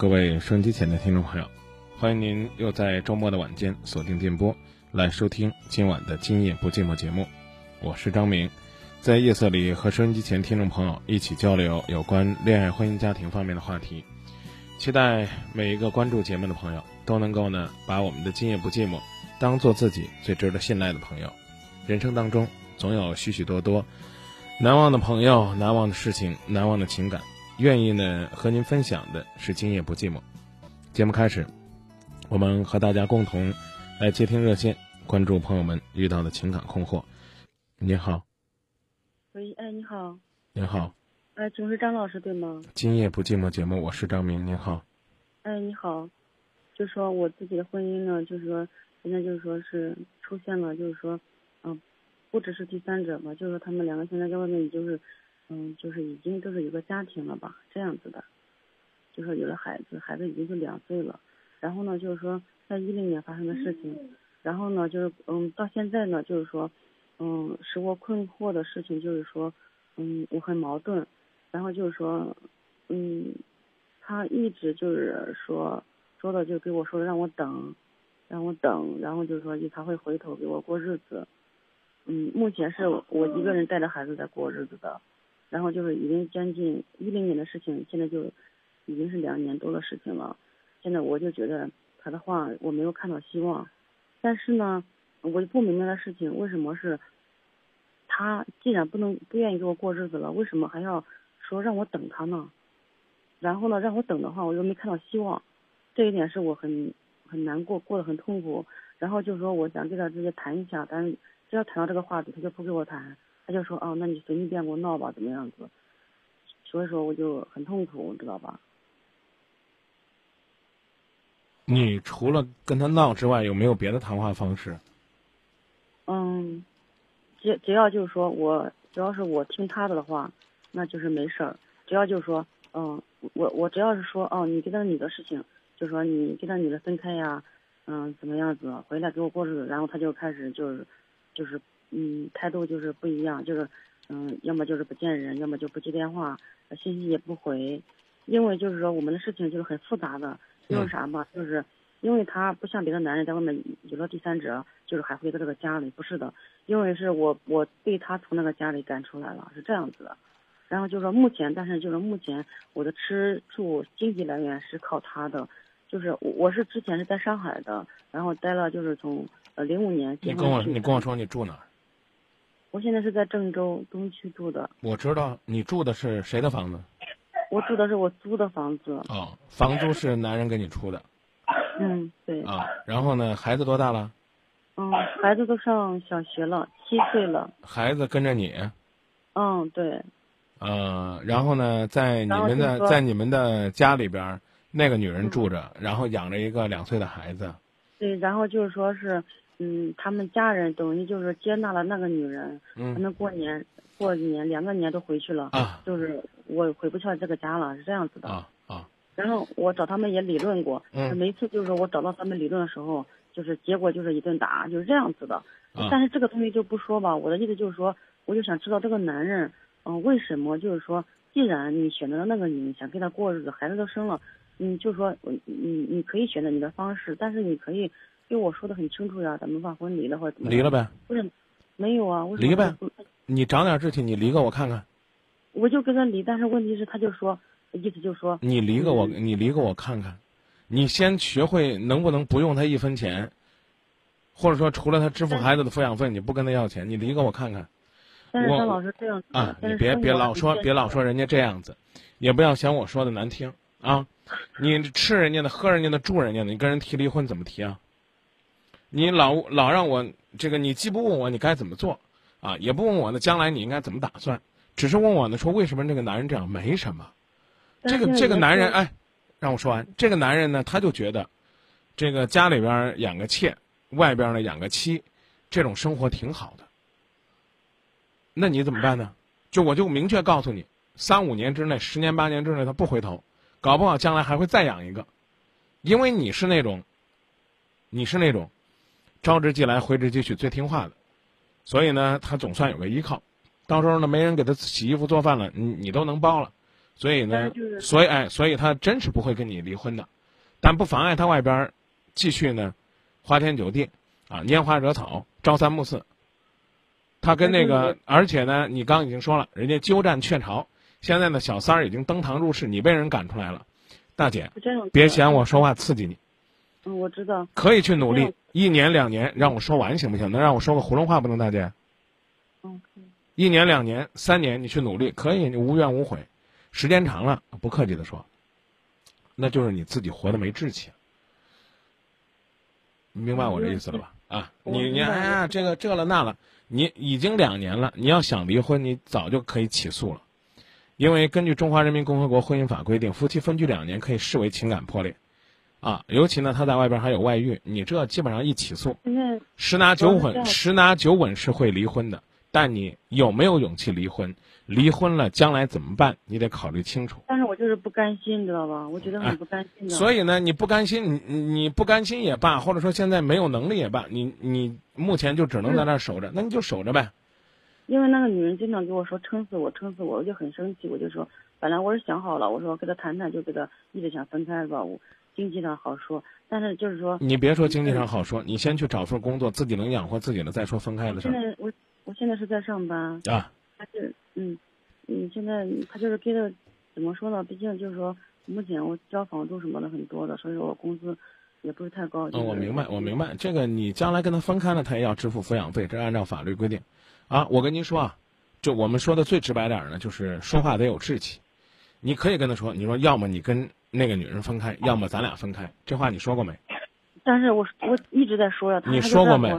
各位收音机前的听众朋友，欢迎您又在周末的晚间锁定电波来收听今晚的《今夜不寂寞》节目。我是张明，在夜色里和收音机前听众朋友一起交流有关恋爱、婚姻、家庭方面的话题。期待每一个关注节目的朋友都能够呢，把我们的《今夜不寂寞》当做自己最值得信赖的朋友。人生当中总有许许多多难忘的朋友、难忘的事情、难忘的情感。愿意呢和您分享的是今夜不寂寞。节目开始，我们和大家共同来接听热线，关注朋友们遇到的情感困惑。你好，喂，哎，你好，您好，哎，请问是张老师对吗？今夜不寂寞节目，我是张明，您好。哎，你好，就说我自己的婚姻呢，就是说现在就是说是出现了，就是说，嗯、不只是第三者嘛，就是说他们两个现在在外面，就是。嗯，就是已经就是有个家庭了吧，这样子的，就是有了孩子，孩子已经是两岁了。然后呢，就是说在一零年发生的事情，然后呢，就是嗯，到现在呢，就是说，嗯，使我困惑的事情就是说，嗯，我很矛盾。然后就是说，嗯，他一直就是说说的就给我说让我等，让我等，然后就是说他会回头给我过日子。嗯，目前是我一个人带着孩子在过日子的。然后就是已经将近一零年的事情，现在就已经是两年多的事情了。现在我就觉得他的话我没有看到希望，但是呢，我就不明白的事情为什么是，他既然不能不愿意给我过日子了，为什么还要说让我等他呢？然后呢，让我等的话，我又没看到希望，这一点是我很很难过，过得很痛苦。然后就是说，我想跟他直接谈一下，但是只要谈到这个话题，他就不跟我谈。他就说哦，那你随你便给我闹吧，怎么样子？所以说我就很痛苦，知道吧？你除了跟他闹之外，有没有别的谈话方式？嗯，只只要就是说我，只要是我听他的的话，那就是没事儿。只要就是说，嗯，我我只要是说哦，你跟那个女的事情，就说你跟那女的分开呀，嗯，怎么样子，回来给我过日子，然后他就开始就是就是。嗯，态度就是不一样，就是，嗯，要么就是不见人，要么就不接电话，信息也不回，因为就是说我们的事情就是很复杂的，因为啥吧，就是因为他不像别的男人在外面有了第三者，就是还回到这个家里，不是的，因为是我我被他从那个家里赶出来了，是这样子的，然后就是说目前，但是就是目前我的吃住经济来源是靠他的，就是我我是之前是在上海的，然后待了就是从呃零五年，你跟我你跟我说你住哪儿？我现在是在郑州东区住的。我知道你住的是谁的房子？我住的是我租的房子。哦，房租是男人给你出的。嗯，对。啊，然后呢？孩子多大了？嗯，孩子都上小学了，七岁了。孩子跟着你？嗯，对。呃，然后呢，在你们的在你们的家里边，那个女人住着，然后养着一个两岁的孩子。对，然后就是说是。嗯，他们家人等于就是接纳了那个女人，嗯，他们过年过年两个年都回去了，啊，就是我回不去这个家了，是这样子的，啊啊。然后我找他们也理论过，嗯，每次就是我找到他们理论的时候，就是结果就是一顿打，就是这样子的。啊、但是这个东西就不说吧，我的意思就是说，我就想知道这个男人，嗯、为什么就是说，既然你选择了那个女人，想跟他过日子，孩子都生了，嗯，就说你你可以选择你的方式，但是你可以。因为我说的很清楚呀，咱们把婚离了或者怎么离了呗？不是，没有啊，离呗。你长点志气，你离个我看看。我就跟他离，但是问题是，他就说，意思就说你离个我，你离个我看看。你先学会能不能不用他一分钱，或者说除了他支付孩子的抚养费，你不跟他要钱，你离给我看看。我但是他老是这样啊，你别别老说别老说人家这样子，也不要嫌我说的难听啊。你吃人家的，喝人家的，住人家的，你跟人提离婚怎么提啊？你老老让我这个，你既不问我你该怎么做啊，也不问我呢将来你应该怎么打算，只是问我呢说为什么这个男人这样？没什么，这个这个男人哎，让我说完，这个男人呢他就觉得，这个家里边儿养个妾，外边儿呢养个妻，这种生活挺好的。那你怎么办呢？就我就明确告诉你，三五年之内、十年八年之内，他不回头，搞不好将来还会再养一个，因为你是那种，你是那种，招之即来挥之即去最听话的，所以呢，他总算有个依靠。到时候呢，没人给他洗衣服做饭了，你你都能包了，所以呢所以哎，所以他真是不会跟你离婚的，但不妨碍他外边儿继续呢，花天酒地啊，拈花惹草，朝三暮四。他跟那个，而且呢，你刚已经说了，人家鸠占鹊巢，现在呢，小三儿已经登堂入室，你被人赶出来了，大姐，别嫌我说话刺激你，嗯，我知道。可以去努力，一年两年让我说完行不行？能让我说个囫囵话不能，大姐？一年两年三年你去努力，可以，你无怨无悔，时间长了，不客气的说，那就是你自己活得没志气。你明白我这意思了吧？啊，你你哎呀，这个这了那了，你已经两年了，你要想离婚，你早就可以起诉了，因为根据《中华人民共和国婚姻法》规定，夫妻分居两年可以视为情感破裂，啊，尤其呢他在外边还有外遇，你这基本上一起诉，十拿九稳，十拿九稳是会离婚的，但你有没有勇气离婚？离婚了将来怎么办？你得考虑清楚。但是我就是不甘心，你知道吧？我觉得哎很不甘心的。所以呢，你不甘心，你你你不甘心也罢，或者说现在没有能力也罢，你你目前就只能在那儿守着，那你就守着呗。因为那个女人经常给我说撑死我，撑死我，我就很生气。我就说，本来我是想好了，我说跟他谈谈，就跟他一直想分开吧。我经济上好说，但是就是说，你别说经济上好说，你先去找份工作，自己能养活自己了再说分开的事儿现在我我现在是在上班，啊。他是嗯嗯，现在他就是给的怎么说呢？毕竟就是说，目前我交房租什么的很多的，所以说我工资也不是太高。嗯，我明白，我明白，这个你将来跟他分开了，他也要支付抚养费，这是按照法律规定。啊，我跟您说啊，就我们说的最直白点儿呢，就是说话得有志气。你可以跟他说，你说要么你跟那个女人分开，要么咱俩分开，这话你说过没？但是我我一直在说呀，他你说过没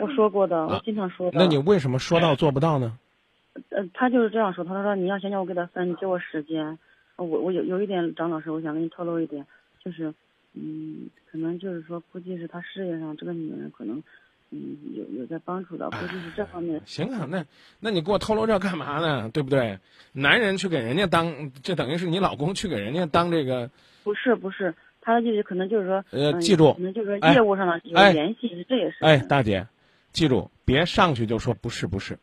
我说，过的，啊我经常说的。那你为什么说到做不到呢？呃，他就是这样说，他说你要先叫我给他分，你给我时间。呃我我有有一点，张老师，我想跟你透露一点，就是，嗯，可能就是说，估计是他事业上这个女人可能，嗯，有有在帮助的，估计是这方面。行啊，那那你给我透露这干嘛呢？对不对？男人去给人家当，这等于是你老公去给人家当这个，不是不是，他的意思可能就是说，嗯呃记住可能就是哎说业务上的有哎联系，这也是。哎，大姐，记住，别上去就说不是不是，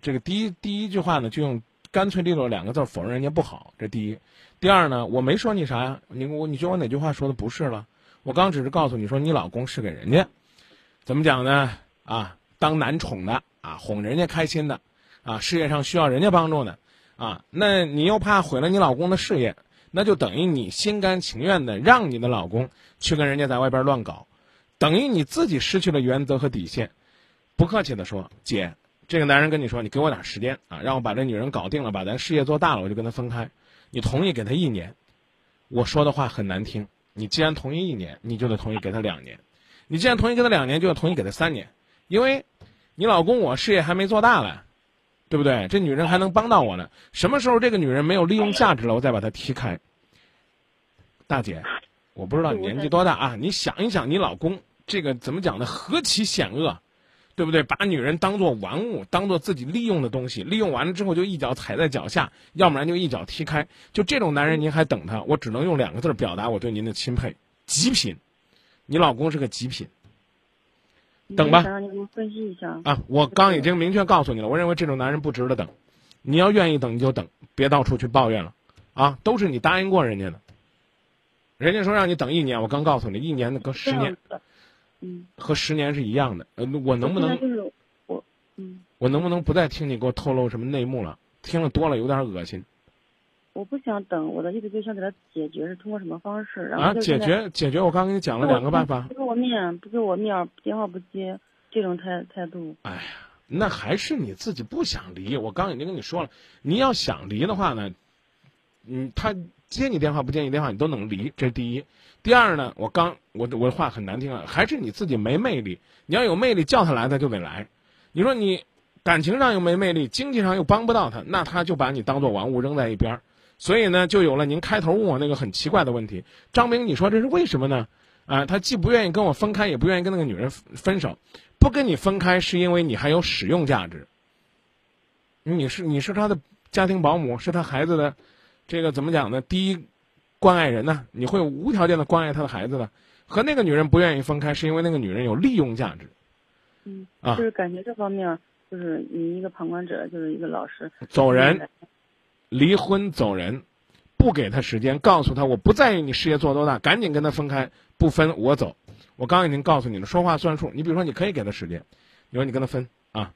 这个第一第一句话呢，就用干脆利落两个字否认人家不好，这第一。第二呢，我没说你啥呀，你我你觉得我哪句话说的不是了？我刚只是告诉你说你老公是给人家，怎么讲呢？啊，当男宠的啊，哄人家开心的，啊，事业上需要人家帮助的，啊，那你又怕毁了你老公的事业，那就等于你心甘情愿的让你的老公去跟人家在外边乱搞，等于你自己失去了原则和底线。不客气的说，姐，这个男人跟你说，你给我点时间啊，让我把这女人搞定了，把咱事业做大了，我就跟他分开。你同意给他一年，我说的话很难听。你既然同意一年，你就得同意给他两年。你既然同意给他两年，就要同意给他三年，因为，你老公我事业还没做大了，对不对？这女人还能帮到我呢。什么时候这个女人没有利用价值了，我再把她踢开。大姐，我不知道你年纪多大啊？你想一想，你老公这个怎么讲呢？何其险恶！对不对？把女人当做玩物，当做自己利用的东西，利用完了之后就一脚踩在脚下，要不然就一脚踢开。就这种男人，您还等他？我只能用两个字表达我对您的钦佩：极品。你老公是个极品等吧你给我分析一下。啊！我刚已经明确告诉你了，我认为这种男人不值得等。你要愿意等你就等，别到处去抱怨了啊！都是你答应过人家的，人家说让你等一年，我刚告诉你，一年的跟十年嗯，和十年是一样的。呃，我能不能我，嗯，我能不能不再听你给我透露什么内幕了？听了多了有点恶心。我不想等，我的意思就是想给他解决是通过什么方式，然后啊，解决解决，我刚跟你讲了两个办法不。给我面，不给我面，电话不接，这种态态度。哎呀，那还是你自己不想离。我刚已经跟你说了，你要想离的话呢，嗯，他接你电话不接你电话，你都能离，这是第一。第二呢，我刚我我的话很难听了，还是你自己没魅力。你要有魅力，叫他来他就得来。你说你感情上又没魅力，经济上又帮不到他，那他就把你当做玩物扔在一边儿。所以呢，就有了您开头问我那个很奇怪的问题，张明，你说这是为什么呢？啊，他既不愿意跟我分开，也不愿意跟那个女人分分手，不跟你分开是因为你还有使用价值。你是你是他的家庭保姆，是他孩子的这个怎么讲呢？第一关爱人呢，你会无条件的关爱他的孩子的。和那个女人不愿意分开，是因为那个女人有利用价值。嗯，啊就是感觉这方面，就是你一个旁观者，就是一个老师。走人，离婚走人，不给他时间，告诉他我不在意你事业做多大，赶紧跟他分开，不分我走。我刚已经告诉你了，说话算数。你比如说，你可以给他时间，你说你跟他分啊，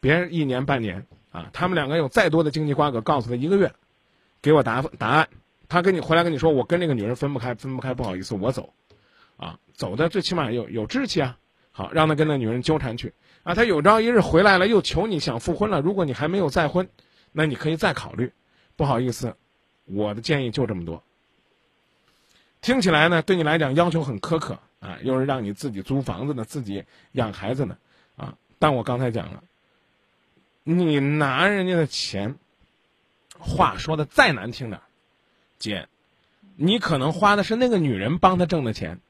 别人一年半年啊，他们两个有再多的经济瓜葛，告诉他一个月，给我答答案。他跟你回来跟你说，我跟那个女人分不开，分不开，不好意思，我走，啊，走的最起码有有志气啊。好，让他跟那女人纠缠去啊，他有朝一日回来了，又求你想复婚了。如果你还没有再婚，那你可以再考虑。不好意思，我的建议就这么多。听起来呢，对你来讲要求很苛刻啊，又是让你自己租房子呢，自己养孩子呢，啊。但我刚才讲了，你拿人家的钱，话说的再难听点，姐，你可能花的是那个女人帮他挣的钱，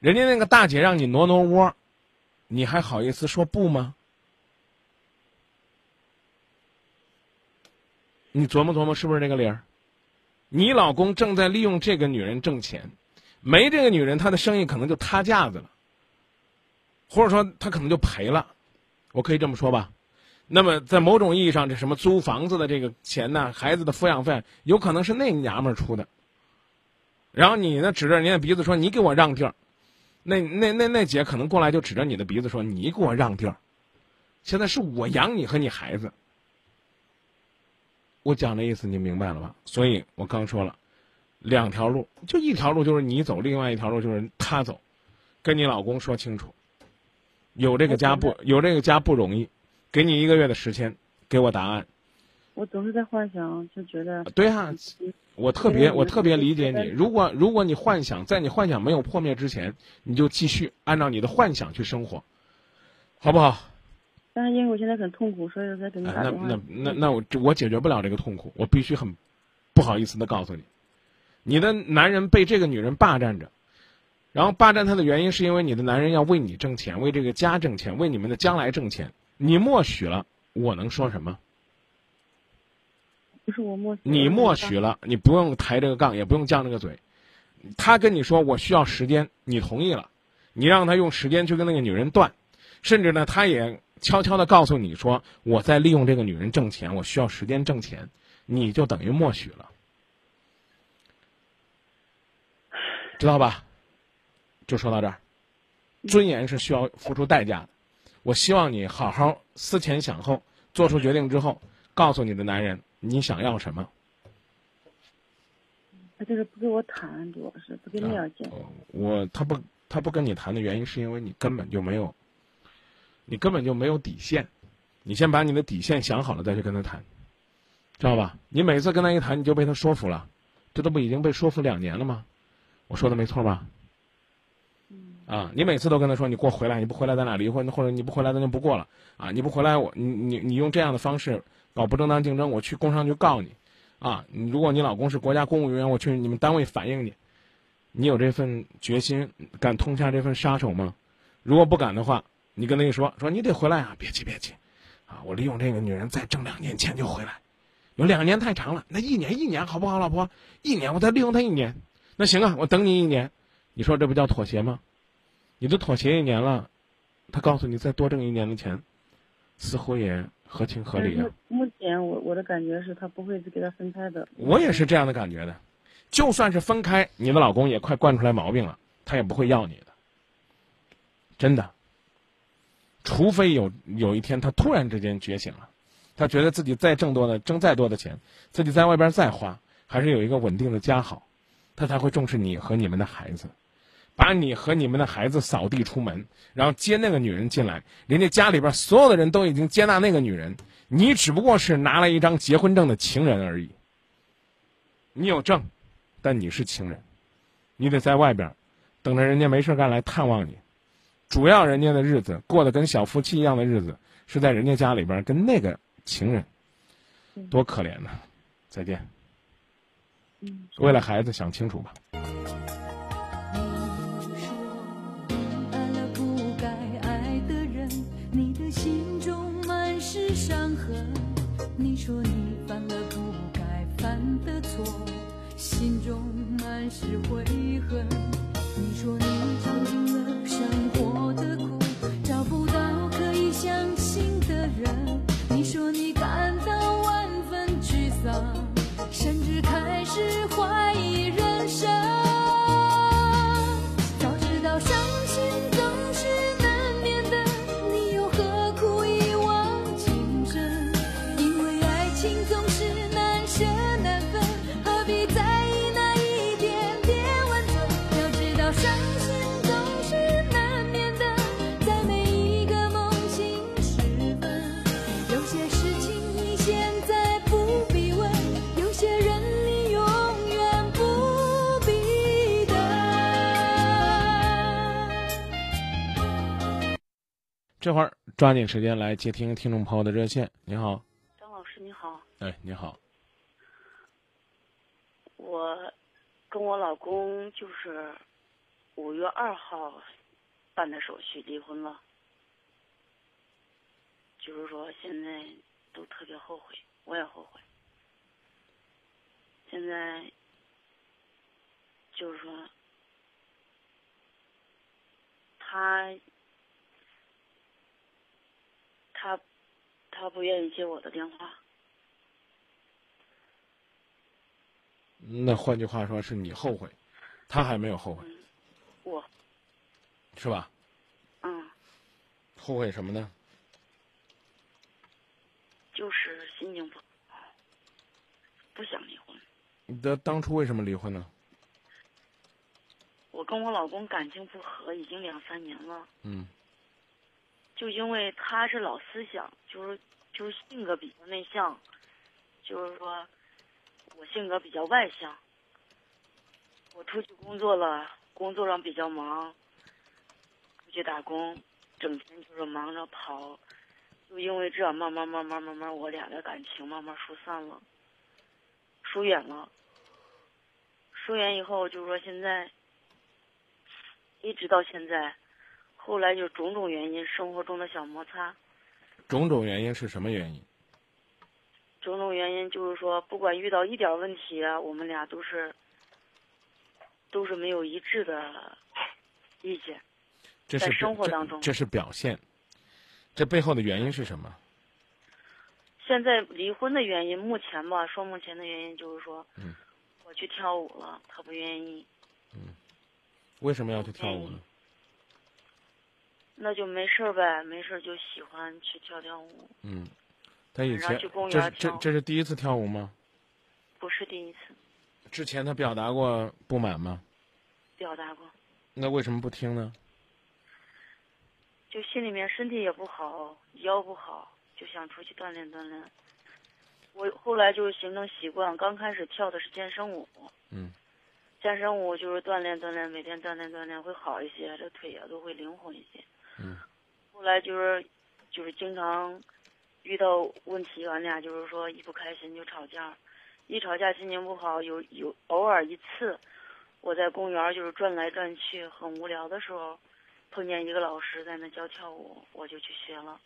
人家那个大姐让你挪挪窝，你还好意思说不吗？你琢磨琢磨，是不是这个理儿？你老公正在利用这个女人挣钱，没这个女人，他的生意可能就塌架子了，或者说他可能就赔了，我可以这么说吧。那么在某种意义上，这什么租房子的这个钱呢，孩子的抚养费，有可能是那娘们儿出的。然后你呢，指着人家鼻子说：“你给我让地儿。”那那那那姐可能过来就指着你的鼻子说：“你给我让地儿。”现在是我养你和你孩子。我讲的意思你明白了吧？所以我刚说了，两条路，就一条路就是你走，另外一条路就是他走，跟你老公说清楚，有这个家不有这个家不容易，给你一个月的时间，给我答案。我总是在幻想，就觉得对啊，我特别我特别理解你。如果如果你幻想在你幻想没有破灭之前，你就继续按照你的幻想去生活，好不好？但是因为我现在很痛苦，所以我才给你打那电话。那那那我我解决不了这个痛苦，我必须很不好意思的告诉你，你的男人被这个女人霸占着，然后霸占他的原因是因为你的男人要为你挣钱，为这个家挣钱，为你们的将来挣钱，你默许了，我能说什么？不是我默许。你默许了，你不用抬这个杠，也不用犟这个嘴。他跟你说我需要时间，你同意了，你让他用时间去跟那个女人断，甚至呢，他也悄悄的告诉你说我在利用这个女人挣钱，我需要时间挣钱，你就等于默许了，知道吧？就说到这儿，尊严是需要付出代价的。我希望你好好思前想后，做出决定之后，告诉你的男人你想要什么。他就是不跟我谈，主要是不跟面见。我他不他不跟你谈的原因，是因为你根本就没有，你根本就没有底线。你先把你的底线想好了再去跟他谈，知道吧？你每次跟他一谈，你就被他说服了，这都不已经被说服两年了吗？我说的没错吧？啊，你每次都跟他说你给我回来，你不回来咱俩离婚，或者你不回来咱就不过了啊！你不回来我你你你用这样的方式搞不正当竞争，我去工商局告你啊！你如果你老公是国家公务员，我去你们单位反映你。你有这份决心，敢痛下这份杀手吗？如果不敢的话，你跟他一说，说你得回来啊！别急别急，啊，我利用这个女人再挣两年钱就回来，有两年太长了，那一年一年好不好，老婆？一年我再利用她一年，那行啊，我等你一年，你说这不叫妥协吗？你都妥协一年了，他告诉你再多挣一年的钱，似乎也合情合理啊。目前我我的感觉是他不会给他分开的。我也是这样的感觉的，就算是分开，你的老公也快惯出来毛病了，他也不会要你的，真的。除非有有一天他突然之间觉醒了，他觉得自己再挣多的挣再多的钱，自己在外边再花，还是有一个稳定的家好，他才会重视你和你们的孩子，把你和你们的孩子扫地出门，然后接那个女人进来。人家家里边所有的人都已经接纳那个女人，你只不过是拿了一张结婚证的情人而已。你有证，但你是情人，你得在外边等着人家没事干来探望你。主要人家的日子过得跟小夫妻一样的日子，是在人家家里边跟那个情人，多可怜呐！再见。嗯，为了孩子想清楚吧。你说爱了不该爱的人，你的心中满是伤痕。你说你犯了不该犯的错，心中满是悔恨。这会儿抓紧时间来接听听众朋友的热线。你好，张老师你好，哎，你好，我跟我老公就是五月二号办的手续离婚了，就是说现在都特别后悔，我也后悔。现在就是说他他他不愿意接我的电话。那换句话说，是你后悔，他还没有后悔，我是吧？嗯，后悔什么呢？就是心情不好，不想离婚。你的当初为什么离婚呢？我跟我老公感情不和，已经两三年了。嗯就因为他是老思想，就是就是性格比较内向，就是说我性格比较外向。我出去工作了，工作上比较忙，出去打工，整天就是忙着跑，就因为这，慢慢慢慢慢慢，我俩的感情慢慢疏散了，疏远了。疏远以后，就是说现在，一直到现在。后来就种种原因，生活中的小摩擦，种种原因是什么原因？种种原因就是说，不管遇到一点问题啊，我们俩都是都是没有一致的意见。在生活当中这是表现，这背后的原因是什么？现在离婚的原因，目前吧，说目前的原因就是说，嗯我去跳舞了，他不愿意，嗯为什么要去跳舞呢？那就没事儿呗，没事儿就喜欢去跳跳舞，嗯，他以前去公这是这园跳这是第一次跳舞吗？不是第一次之前他表达过不满吗？表达过，那为什么不听呢？就心里面身体也不好，腰不好，就想出去锻炼锻炼。我后来就是形成习惯，刚开始跳的是健身舞，嗯健身舞就是锻炼锻炼，每天锻炼锻炼会好一些，这腿啊都会灵活一些。嗯后来就是，就是经常遇到问题，俺俩就是说一不开心就吵架，一吵架心情不好，有有偶尔一次，我在公园就是转来转去，很无聊的时候，碰见一个老师在那教跳舞，我就去学了，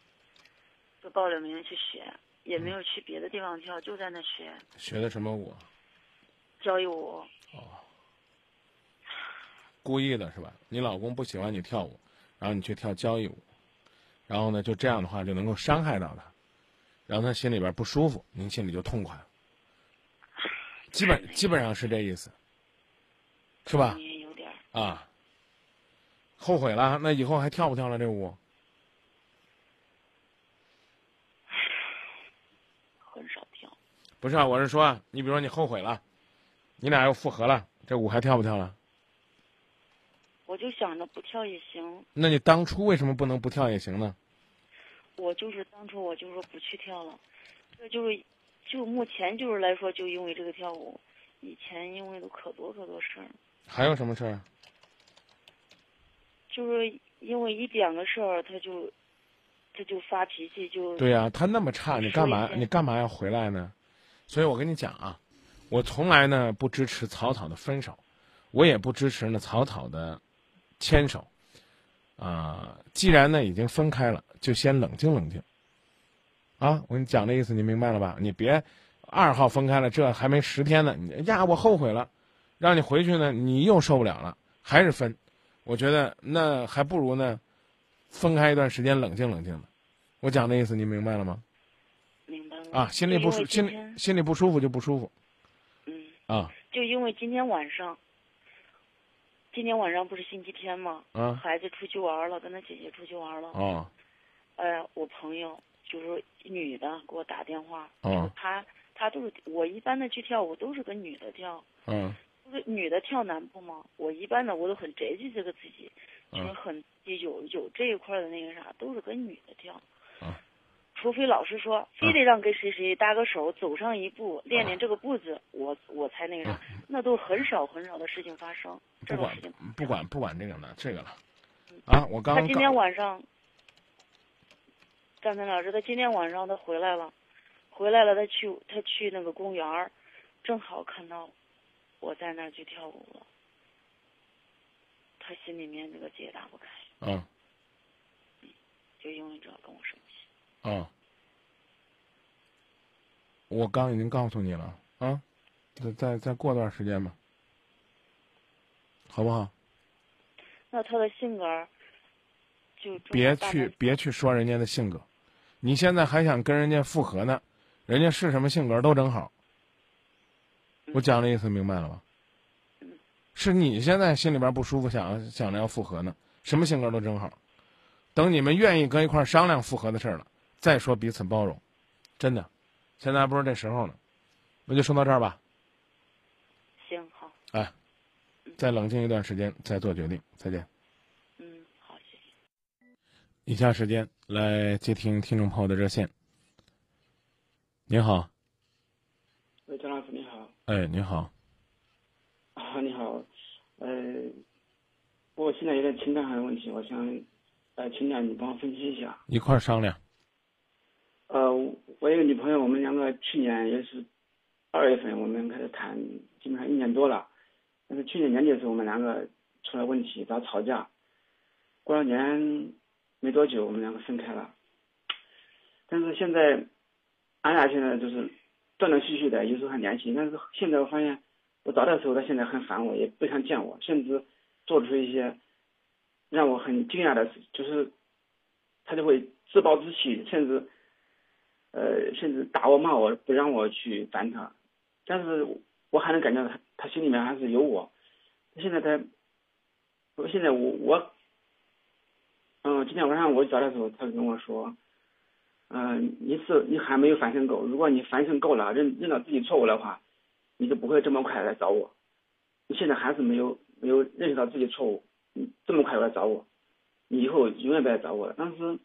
就报了名去学，也没有去别的地方跳，就在那学学的什么舞？交谊舞。哦故意的是吧？你老公不喜欢你跳舞，然后你去跳交谊舞，然后呢，就这样的话就能够伤害到他，让他心里边不舒服，您心里就痛快了。基本基本上是这意思，是吧？有点啊，后悔了，那以后还跳不跳了这舞？很少跳，不是啊，我是说啊，你比如说你后悔了，你俩又复合了，这舞还跳不跳了？我就想着不跳也行，那你当初为什么不能不跳也行呢？我就是当初我就说不去跳了，这就是就目前就是来说，就因为这个跳舞，以前因为都可多可多事儿，还有什么事儿？就是因为一点个事儿他就他就发脾气，就对呀、他那么差，你干嘛你干嘛要回来呢？所以我跟你讲啊，我从来呢不支持草草的分手，我也不支持呢草草的牵手。啊、既然呢已经分开了，就先冷静冷静。啊，我跟你讲这意思，你明白了吧？你别二号分开了，这还没十天呢，你呀我后悔了，让你回去呢，你又受不了了，还是分。我觉得那还不如呢，分开一段时间冷静冷静的。我讲的意思你明白了吗？明白了啊，心里不舒，心里心里不舒服就不舒服嗯，啊就因为今天晚上，今天晚上不是星期天吗？啊孩子出去玩了，跟他姐姐出去玩了。哦哎，我朋友就是女的给我打电话，哦她她都是我一般的去跳舞都是跟女的跳，嗯就是女的跳男步嘛？我一般的我都很珍惜这个自己，就是嗯很有有这一块的那个啥，都是跟女的跳。嗯除非老师说非得让跟谁谁搭个手走上一步，练练这个步子，我我才那个啥，那都很少很少的事情发生。不管不管不管这个了这个了。啊！我刚刚他今天晚上，张晨老师，他今天晚上他回来了，回来了，他去他去那个公园儿，正好看到我在那儿去跳舞了，他心里面那个结打不开，嗯。就因为这跟我生气。嗯，我刚已经告诉你了啊，再再再过段时间吧，好不好？那他的性格就别去别去说人家的性格，你现在还想跟人家复合呢，人家是什么性格都正好。我讲的意思明白了吧？是你现在心里边不舒服，想想着要复合呢，什么性格都正好。等你们愿意搁一块儿商量复合的事儿了，再说彼此包容，真的，现在还不是这时候呢。那就说到这儿吧，行好，哎，再冷静一段时间再做决定。再见。嗯好，谢谢。以下时间来接听听众朋友的热线。您好，喂，张老师你好。哎，你好，啊，你好。呃，我现在有点情感上的问题，我想，呃，请教你帮我分析一下。一块儿商量。呃，我一个女朋友，我们两个去年也是二月份我们开始谈，基本上一年多了。但是去年年底的时候，我们两个出了问题，然后吵架。过了年没多久，我们两个分开了。但是现在，俺俩现在就是断断续续的，有时候还联系。但是现在我发现，我找他的时候，他现在很烦我，也不想见我，甚至做出一些让我很惊讶的事，就是他就会自暴自弃，甚至呃，甚至打我骂我，不让我去烦他。但是我还能感觉到他，他心里面还是有我。现在他，我现在我我，嗯、今天晚上我找他的时候，他跟我说，嗯、你是你还没有反省够，如果你反省够了，认认到自己错误的话，你就不会这么快来找我。你现在还是没有没有认识到自己错误，你这么快来找我，你以后永远别来找我了。当时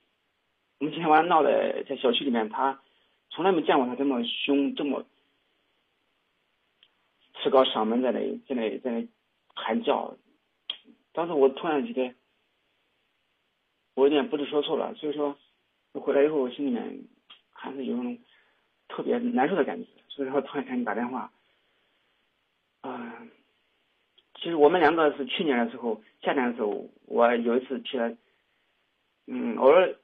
我们今天晚上闹的在小区里面，他从来没见过他这么凶，这么持高嗓门在那在那在那喊叫。当时我突然觉得我有点不知所措了，所以说我回来以后我心里面还是有种特别难受的感觉，所以说突然给你打电话。啊、其实我们两个是去年的时候，夏天的时候，我有一次去了，嗯，偶尔，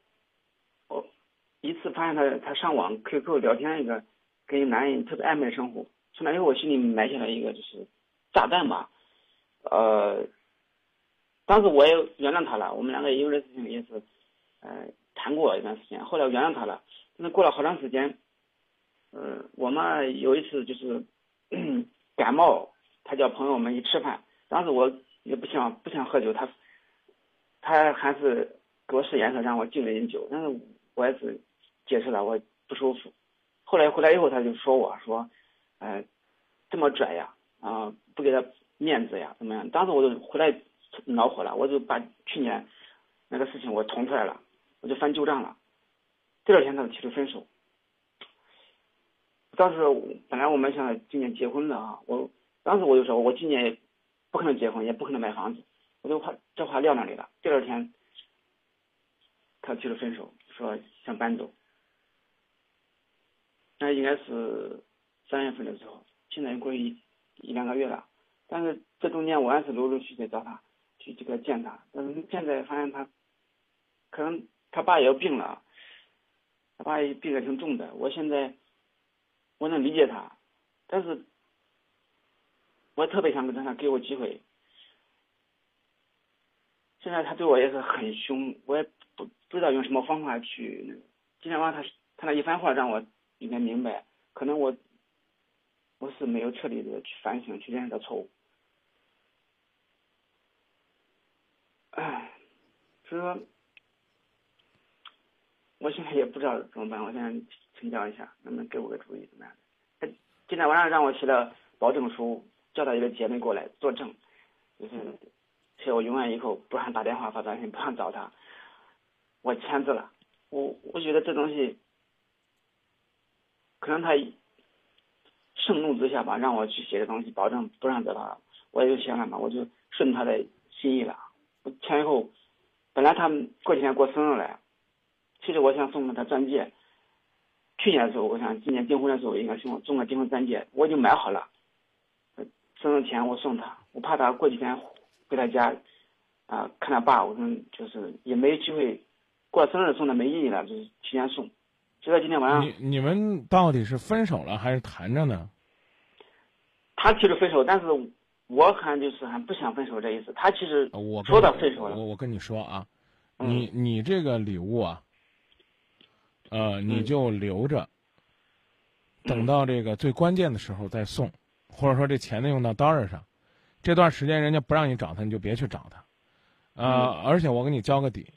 一次发现他他上网 QQ 聊天一个跟一男人特别暧昧的生活，从那以后我心里埋下了一个就是炸弹吧，呃，当时我也原谅他了，我们两个因为这事情也是，呃，谈过一段时间，后来我原谅他了，但是过了好长时间，呃，我们有一次就是 感冒，他叫朋友们一吃饭，当时我也不想不想喝酒，他他还是给我使眼色让我敬了点酒，但是我也是解释了我不舒服。后来回来以后，他就说我说，呃，这么拽呀，啊、不给他面子呀，怎么样？当时我就回来恼火了，我就把去年那个事情我捅出来了，我就翻旧账了。第二天他就提出分手。当时本来我们想今年结婚的啊，我当时我就说，我今年不可能结婚，也不可能买房子，我就把这话撂那里了。第二天，他提出分手，说想搬走。那应该是三月份的时候，现在过一一两个月了。但是这中间我还是陆陆续续找他去这个见他，但是现在发现他可能他爸也有病了，他爸也病得挺重的。我现在我能理解他，但是我特别想跟他给我机会。现在他对我也是很凶，我也不不知道用什么方法去那个。今天晚上他他那一番话让我应该明白，可能我我是没有彻底的去反省，去认识到错误。唉，所以说，我现在也不知道怎么办。我现在请教一下，能不能给我个主意，怎么样？今天晚上让我写了保证书，叫他一个姐妹过来作证，就是写我永远以后不让打电话发短信，不让找他，我签字了。我我觉得这东西，可能他盛怒之下吧，让我去写的东西，保证不让找他，我也就写了嘛，我就顺他的心意了。我签以后，本来他们过几天过生日了，其实我想送给他钻戒。去年的时候，我想今年订婚的时候应该送送个订婚钻戒，我已经买好了。生日前我送他，我怕他过几天回他家啊、看他爸，我说就是也没机会过生日送他没意义了，就是提前送。就在今天晚上，你你们到底是分手了还是谈着呢？他提出分手，但是我好像就是还不想分手这意思。他其实呃我说到分手了。我，我跟你说啊，嗯。你你这个礼物啊，呃，你嗯就留着，等到这个最关键的时候再送，或者说这钱呢用到刀刃上，这段时间人家不让你找他，你就别去找他，呃，而且我给你交个底，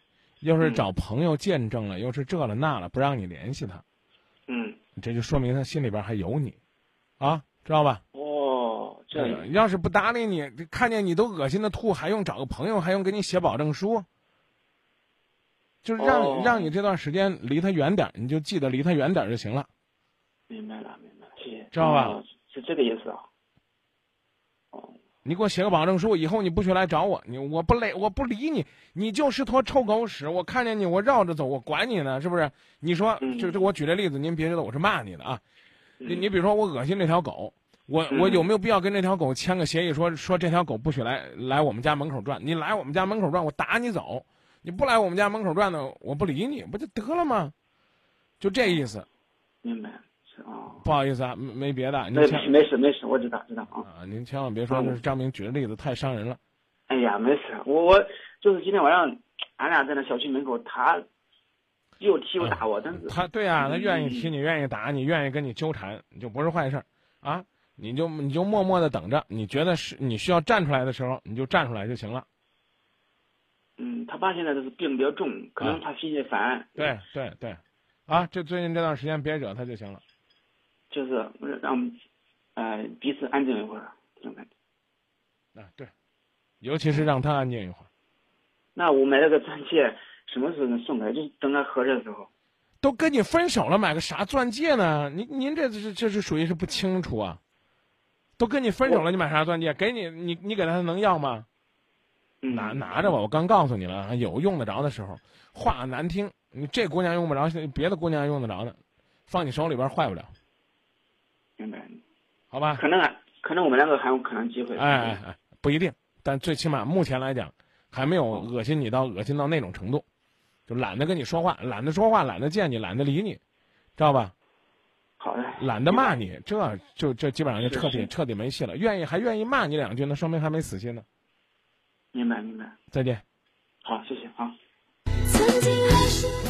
要是嗯找朋友见证了，又是这了那了，不让你联系他，嗯，这就说明他心里边还有你，啊，知道吧？哦，这要是不搭理你，看见你都恶心的吐，还用找个朋友，还用给你写保证书，就是让、哦让你这段时间离他远点儿，你就记得离他远点儿就行了。明白了，明白了，谢谢。知道吧哦是这个意思啊。哦，你给我写个保证书，以后你不许来找我，你我不累，我不理你，你就是坨臭狗屎。我看见你，我绕着走，我管你呢，是不是？你说，就这这我举这例子，您别觉得我是骂你的啊。你嗯你比如说，我恶心这条狗，我嗯我有没有必要跟这条狗签个协议说，说这条狗不许来来我们家门口转？你来我们家门口转，我打你走；你不来我们家门口转呢，我不理你，不就得了吗？就这意思。明白，不好意思啊，没没别的，您没事没事没事，我知道知道啊。啊，您千万别说嗯这是张明举的例子太伤人了。哎呀，没事，我我就是今天晚上，俺俩在那小区门口，他又踢又打我，但是他对啊，他愿意嗯踢你，愿意打你，愿意跟你纠缠，你就不是坏事儿啊。你就你就默默的等着，你觉得是你需要站出来的时候，你就站出来就行了。嗯，他爸现在就是病比较重，可能他心里烦，对对对，啊，这最近这段时间别惹他就行了。就是让我们呃彼此安静一会儿这种感觉。啊，对，尤其是让他安静一会儿。那我买了个钻戒，什么时候能送给他？就是等他合适的时候。都跟你分手了，买个啥钻戒呢？您您这这这是属于是不清楚啊。都跟你分手了，你买啥钻戒？给你你你给他能要吗？嗯，拿拿着吧，我刚告诉你了，有用得着的时候，话难听，你这姑娘用不着，别的姑娘用得着的，放你手里边坏不了，明白。好吧？可能啊，可能我们两个还有可能机会。哎哎哎，不一定，但最起码目前来讲，还没有恶心你到恶心到那种程度，就懒得跟你说话，懒得说话，懒得见你，懒得理你，知道吧？好的。懒得骂你，这就这基本上就彻底彻底没戏了。愿意还愿意骂你两句，那说明还没死心呢。明白明白。再见。好，谢谢啊。曾经还是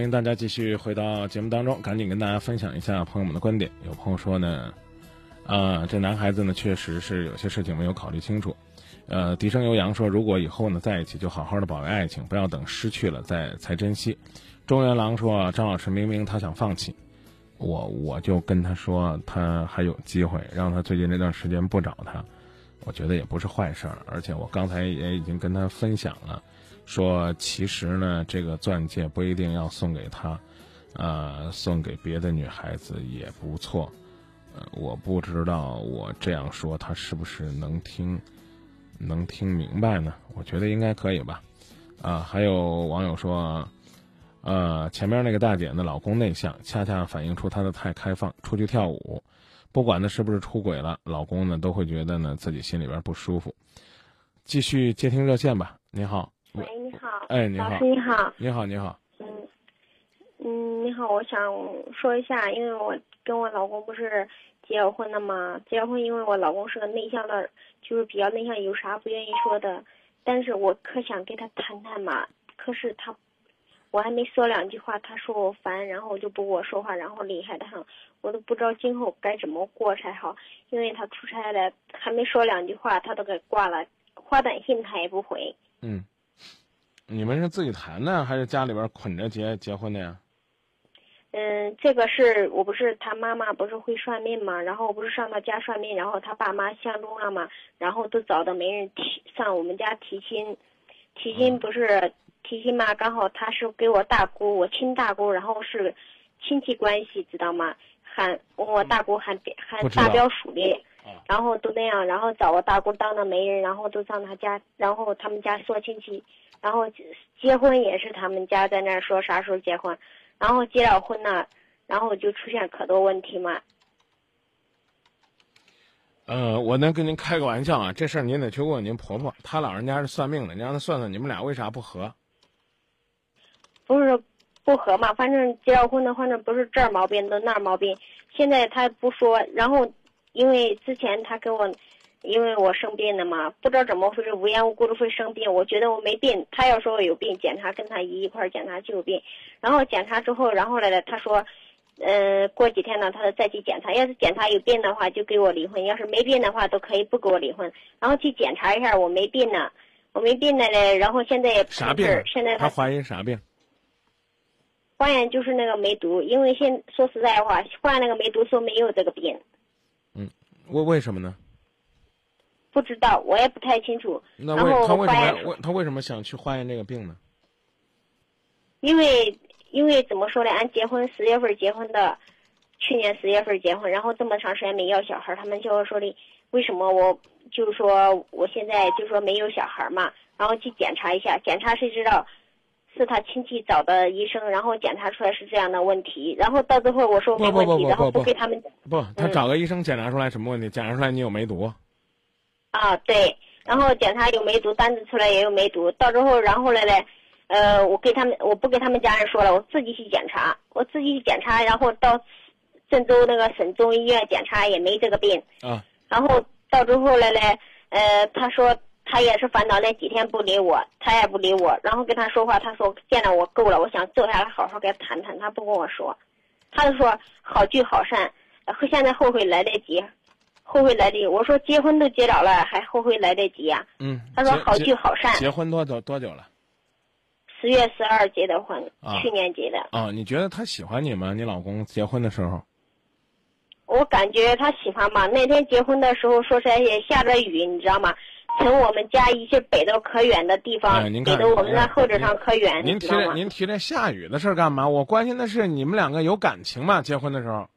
欢迎大家继续回到节目当中，赶紧跟大家分享一下朋友们的观点。有朋友说呢，啊，这男孩子呢确实是有些事情没有考虑清楚。呃，笛声悠扬说，如果以后呢在一起，就好好的保卫爱情，不要等失去了再才珍惜。中原狼说，张老师明明他想放弃，我我就跟他说他还有机会，让他最近这段时间不找他，我觉得也不是坏事儿。而且我刚才也已经跟他分享了，说其实呢，这个钻戒不一定要送给他，呃，送给别的女孩子也不错。呃，我不知道我这样说他是不是能听。能听明白呢？我觉得应该可以吧。啊，还有网友说，呃，前面那个大姐呢，老公内向，恰恰反映出她的太开放。出去跳舞，不管她是不是出轨了，老公呢都会觉得呢自己心里边不舒服。继续接听热线吧。你好。喂，你好。哎，你好。老师你好。你好，你好。嗯，嗯，你好，我想说一下，因为我跟我老公不是。结了婚了嘛？结了婚，因为我老公是个内向的，就是比较内向，有啥不愿意说的。但是我可想跟他谈谈嘛，可是他，我还没说两句话，他说我烦，然后就不跟我说话，然后厉害的很，我都不知道今后该怎么过才好。因为他出差了，还没说两句话，他都给挂了，发短信他也不回。嗯，你们是自己谈的，还是家里边捆着结结婚的呀？嗯，这个是我不是他妈妈不是会算命嘛，然后我不是上他家算命，然后他爸妈相中了嘛，然后都找的媒人提上我们家提亲，提亲不是提亲嘛，刚好他是给我大姑，我亲大姑，然后是亲戚关系知道吗？喊我大姑喊喊大表叔的，然后都那样，然后找我大姑当的媒人，然后都上他家，然后他们家说亲戚，然后结婚也是他们家在那儿说啥时候结婚。然后结了婚呢，然后就出现可多问题嘛。呃，我能跟您开个玩笑啊，这事儿您得去问问您婆婆，她老人家是算命的，你让她算算你们俩为啥不和。不是不和嘛，反正结了婚的，反正不是这儿毛病，都那儿毛病。现在他不说，然后因为之前他跟我。因为我生病了嘛，不知道怎么回事，无缘无故的会生病。我觉得我没病，他要说我有病，检查跟他姨一块儿检查就有病。然后检查之后，然后来了，他说，呃，过几天呢，他说再去检查，要是检查有病的话就给我离婚，要是没病的话都可以不给我离婚。然后去检查一下，我没病呢，我没病呢嘞。然后现在也啥病？现在他怀疑啥病？化验就是那个梅毒，因为现说实在话，化验那个梅毒说没有这个病。嗯，为为什么呢？不知道，我也不太清楚。那为他为什么他为什么想去化验这个病呢？因为因为怎么说呢？俺结婚十月份结婚的，去年十月份结婚，然后这么长时间没要小孩，他们就说的为什么我就是说我现在就说没有小孩嘛，然后去检查一下，检查谁知道是他亲戚找的医生，然后检查出来是这样的问题，然后到最后我说没问题，然后不给他们不，他找个医生检查出来什么问题？检查出来你有梅毒。啊，对，然后检查有梅毒，单子出来也有梅毒，到之后，然后来嘞，呃，我给他们，我不给他们家人说了，我自己去检查，我自己去检查，然后到郑州那个省中医院检查也没这个病，啊，然后到之后来嘞，呃，他说他也是烦恼那几天不理我，他也不理我，然后跟他说话，他说见了我够了，我想坐下来好好跟他谈谈，他不跟我说，他就说好聚好散，现在后悔来得及。后悔来得及，我说结婚都结着了，还后悔来得及呀？嗯，他说好聚好散。结婚多久多久了？十月十二结的婚，去年结的。啊，你觉得他喜欢你吗？你老公结婚的时候？我感觉他喜欢吧。那天结婚的时候，说实在也下着雨，你知道吗？从我们家一直北到可远的地方，北到我们那后边上可远，您提这您提这下雨的事干嘛？我关心的是你们两个有感情吗？结婚的时候。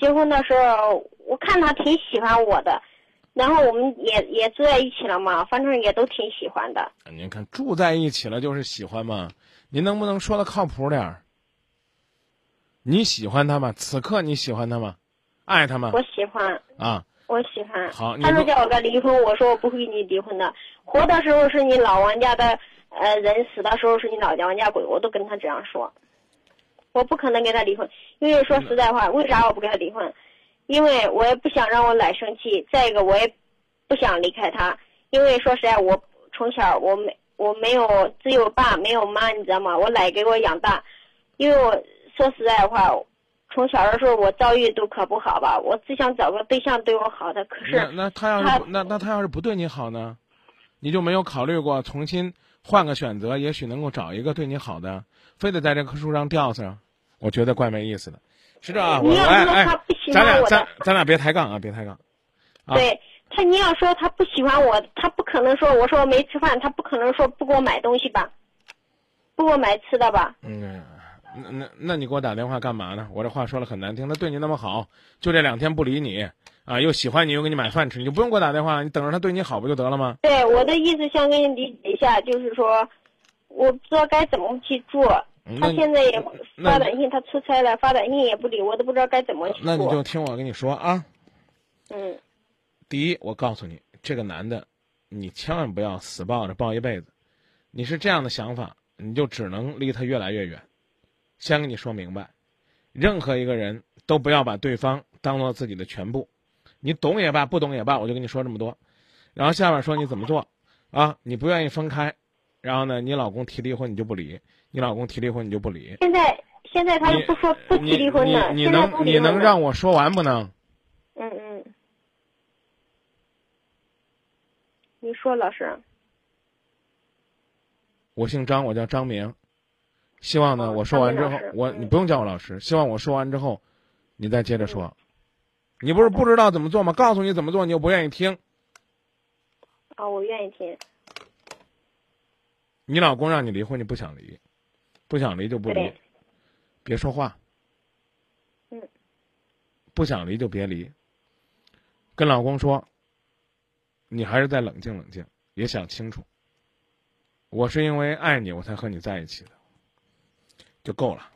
结婚的时候，我看他挺喜欢我的，然后我们也也住在一起了嘛，反正也都挺喜欢的。您看住在一起了就是喜欢嘛？您能不能说的靠谱点儿？你喜欢他吗？此刻你喜欢他吗？爱他吗？我喜欢啊，我喜欢。好，他说叫我跟离婚，我说我不会跟你离婚的。活的时候是你老王家的呃人，死的时候是你老王家鬼，我都跟他这样说。我不可能跟他离婚，因为说实在话，为啥我不跟他离婚？因为我也不想让我奶生气，再一个我也不想离开他，因为说实在，我从小我没我没有只有爸没有妈，你知道吗？我奶给我养大，因为我说实在话，从小的时候我遭遇都可不好吧，我只想找个对象对我好的，可是那他要是不那那他要是不对你好呢，你就没有考虑过重新换个选择，也许能够找一个对你好的，非得在这棵树上吊死？我觉得怪没意思的。是这样啊，我你要说哎哎他不喜，咱俩欢我的咱咱俩别抬杠啊，别抬杠。啊对他，你要说他不喜欢我，他不可能说我说我没吃饭，他不可能说不给我买东西吧，不给我买吃的吧？嗯，那那那你给我打电话干嘛呢？我这话说了很难听，他对你那么好，就这两天不理你啊，又喜欢你，又给你买饭吃，你就不用给我打电话，你等着他对你好不就得了吗？对，我的意思想跟你理解一下，就是说，我不知道该怎么去做。他现在也发短信，他出差了，发短信也不理我，都不知道该怎么去。那你就听我跟你说啊，嗯第一，我告诉你，这个男的，你千万不要死抱着抱一辈子。你是这样的想法，你就只能离他越来越远。先跟你说明白，任何一个人都不要把对方当做自己的全部。你懂也罢，不懂也罢，我就跟你说这么多。然后下面说你怎么做啊？你不愿意分开，然后呢，你老公提离婚你就不理，你老公提离婚你就不离。现在现在他你又不说不提离婚的，你能你能让我说完不能？嗯嗯，你说老师，我姓张，我叫张明。希望呢，哦我说完之后我你不用叫我老师。希望我说完之后，你再接着说。你不是不知道怎么做吗？告诉你怎么做，你又不愿意听。啊，我愿意听。你老公让你离婚，你不想离，不想离就不离，别说话。嗯。不想离就别离。跟老公说，你还是再冷静冷静，也想清楚。我是因为爱你，我才和你在一起的，就够了。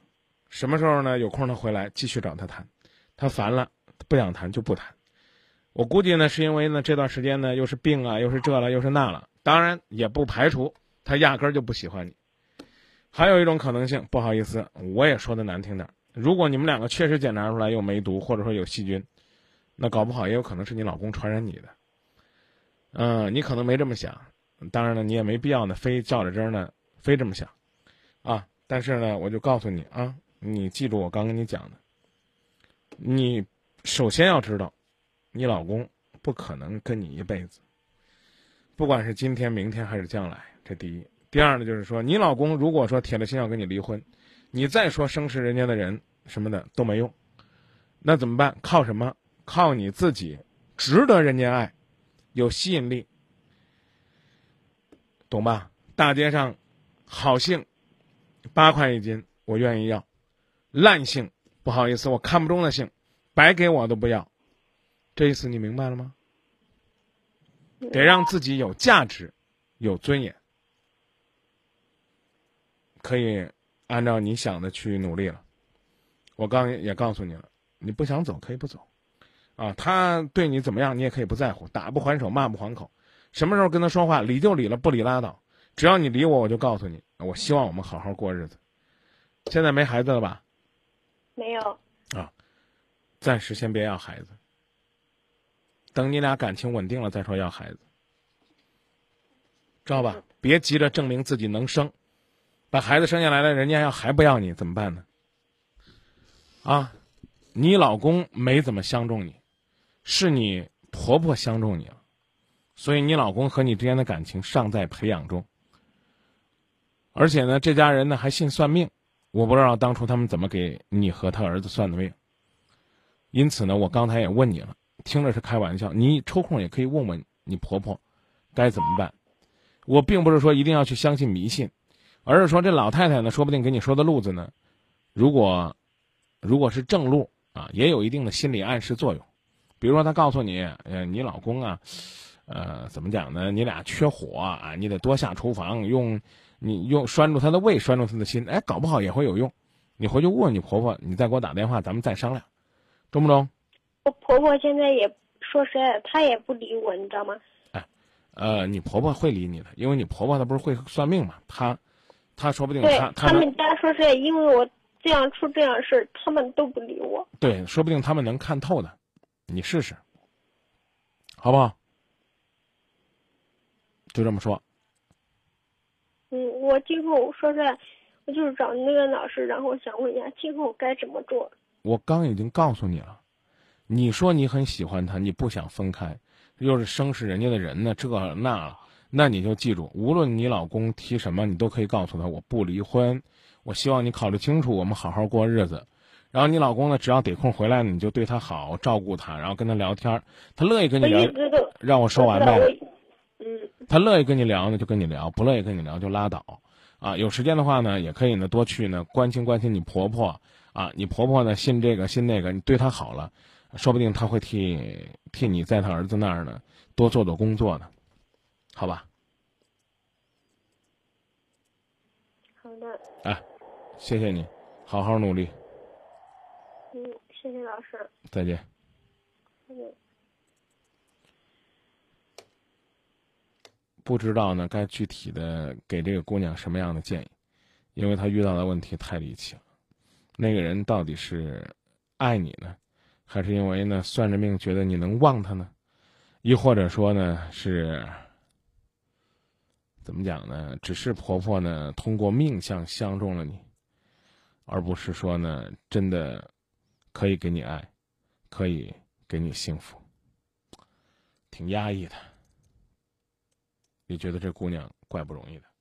什么时候呢？有空他回来继续找他谈，他烦了不想谈就不谈。我估计呢，是因为呢这段时间呢又是病啊，又是这了，又是那了。当然也不排除他压根儿就不喜欢你。还有一种可能性，不好意思，我也说的难听点，如果你们两个确实检查出来有梅毒，或者说有细菌，那搞不好也有可能是你老公传染你的。嗯、你可能没这么想，当然了，你也没必要呢，非较着真儿呢，非这么想，啊。但是呢，我就告诉你啊，你记住我刚跟你讲的，你首先要知道，你老公不可能跟你一辈子，不管是今天、明天还是将来，这第一。第二呢，就是说，你老公如果说铁了心要跟你离婚，你再说生是人家的人什么的都没用，那怎么办？靠什么？靠你自己，值得人家爱，有吸引力，懂吧？大街上，好性，八块一斤，我愿意要；烂性，不好意思，我看不中的性，白给我都不要。这意思你明白了吗？得让自己有价值，有尊严。可以按照你想的去努力了。我刚也告诉你了，你不想走可以不走，啊，他对你怎么样你也可以不在乎，打不还手，骂不还口，什么时候跟他说话理就理了，不理拉倒。只要你理我，我就告诉你，我希望我们好好过日子。现在没孩子了吧？没有，啊暂时先别要孩子，等你俩感情稳定了再说要孩子，知道吧？别急着证明自己能生，把孩子生下来了，人家要还不要你怎么办呢？啊，你老公没怎么相中你，是你婆婆相中你了，所以你老公和你之间的感情尚在培养中。而且呢，这家人呢还信算命，我不知道当初他们怎么给你和他儿子算的命。因此呢，我刚才也问你了，听着是开玩笑，你抽空也可以问问你婆婆该怎么办。我并不是说一定要去相信迷信，而是说这老太太呢，说不定给你说的路子呢，如果如果是正路啊，也有一定的心理暗示作用。比如说，她告诉你，呃，你老公啊，呃，怎么讲呢？你俩缺火啊，你得多下厨房，用你用拴住他的胃，拴住他的心，哎，搞不好也会有用。你回去问问你婆婆，你再给我打电话，咱们再商量。中不中？我婆婆现在也说实在，她也不理我，你知道吗？呃，你婆婆会理你的，因为你婆婆她不是会算命嘛，她，她说不定对她她能他们家说是，因为我这样出这样事儿，他们都不理我。对，说不定他们能看透的，你试试，好不好？就这么说，嗯，我今后说实在，我就是找那个老师，然后想问一下，今后该怎么做？我刚已经告诉你了，你说你很喜欢他，你不想分开，又是生是人家的人呢，这那了，那你就记住，无论你老公提什么，你都可以告诉他，我不离婚，我希望你考虑清楚，我们好好过日子。然后你老公呢，只要得空回来，你就对他好，照顾他，然后跟他聊天，他乐意跟你聊。让我说完呗。嗯。他乐意跟你聊呢，就跟你聊；不乐意跟你聊，就拉倒。啊，有时间的话呢，也可以呢，多去呢关心关心你婆婆。啊，你婆婆呢信这个信那个，你对她好了，说不定她会替替你在她儿子那儿呢多做做工作呢，好吧？好的。哎，谢谢你，好好努力。嗯，谢谢老师。再见。再见。不知道呢，该具体的给这个姑娘什么样的建议，因为她遇到的问题太离奇了。那个人到底是爱你呢，还是因为呢算着命觉得你能忘他呢？亦或者说呢是怎么讲呢？只是婆婆呢通过命相相中了你，而不是说呢真的可以给你爱，可以给你幸福，挺压抑的。你觉得这姑娘怪不容易的。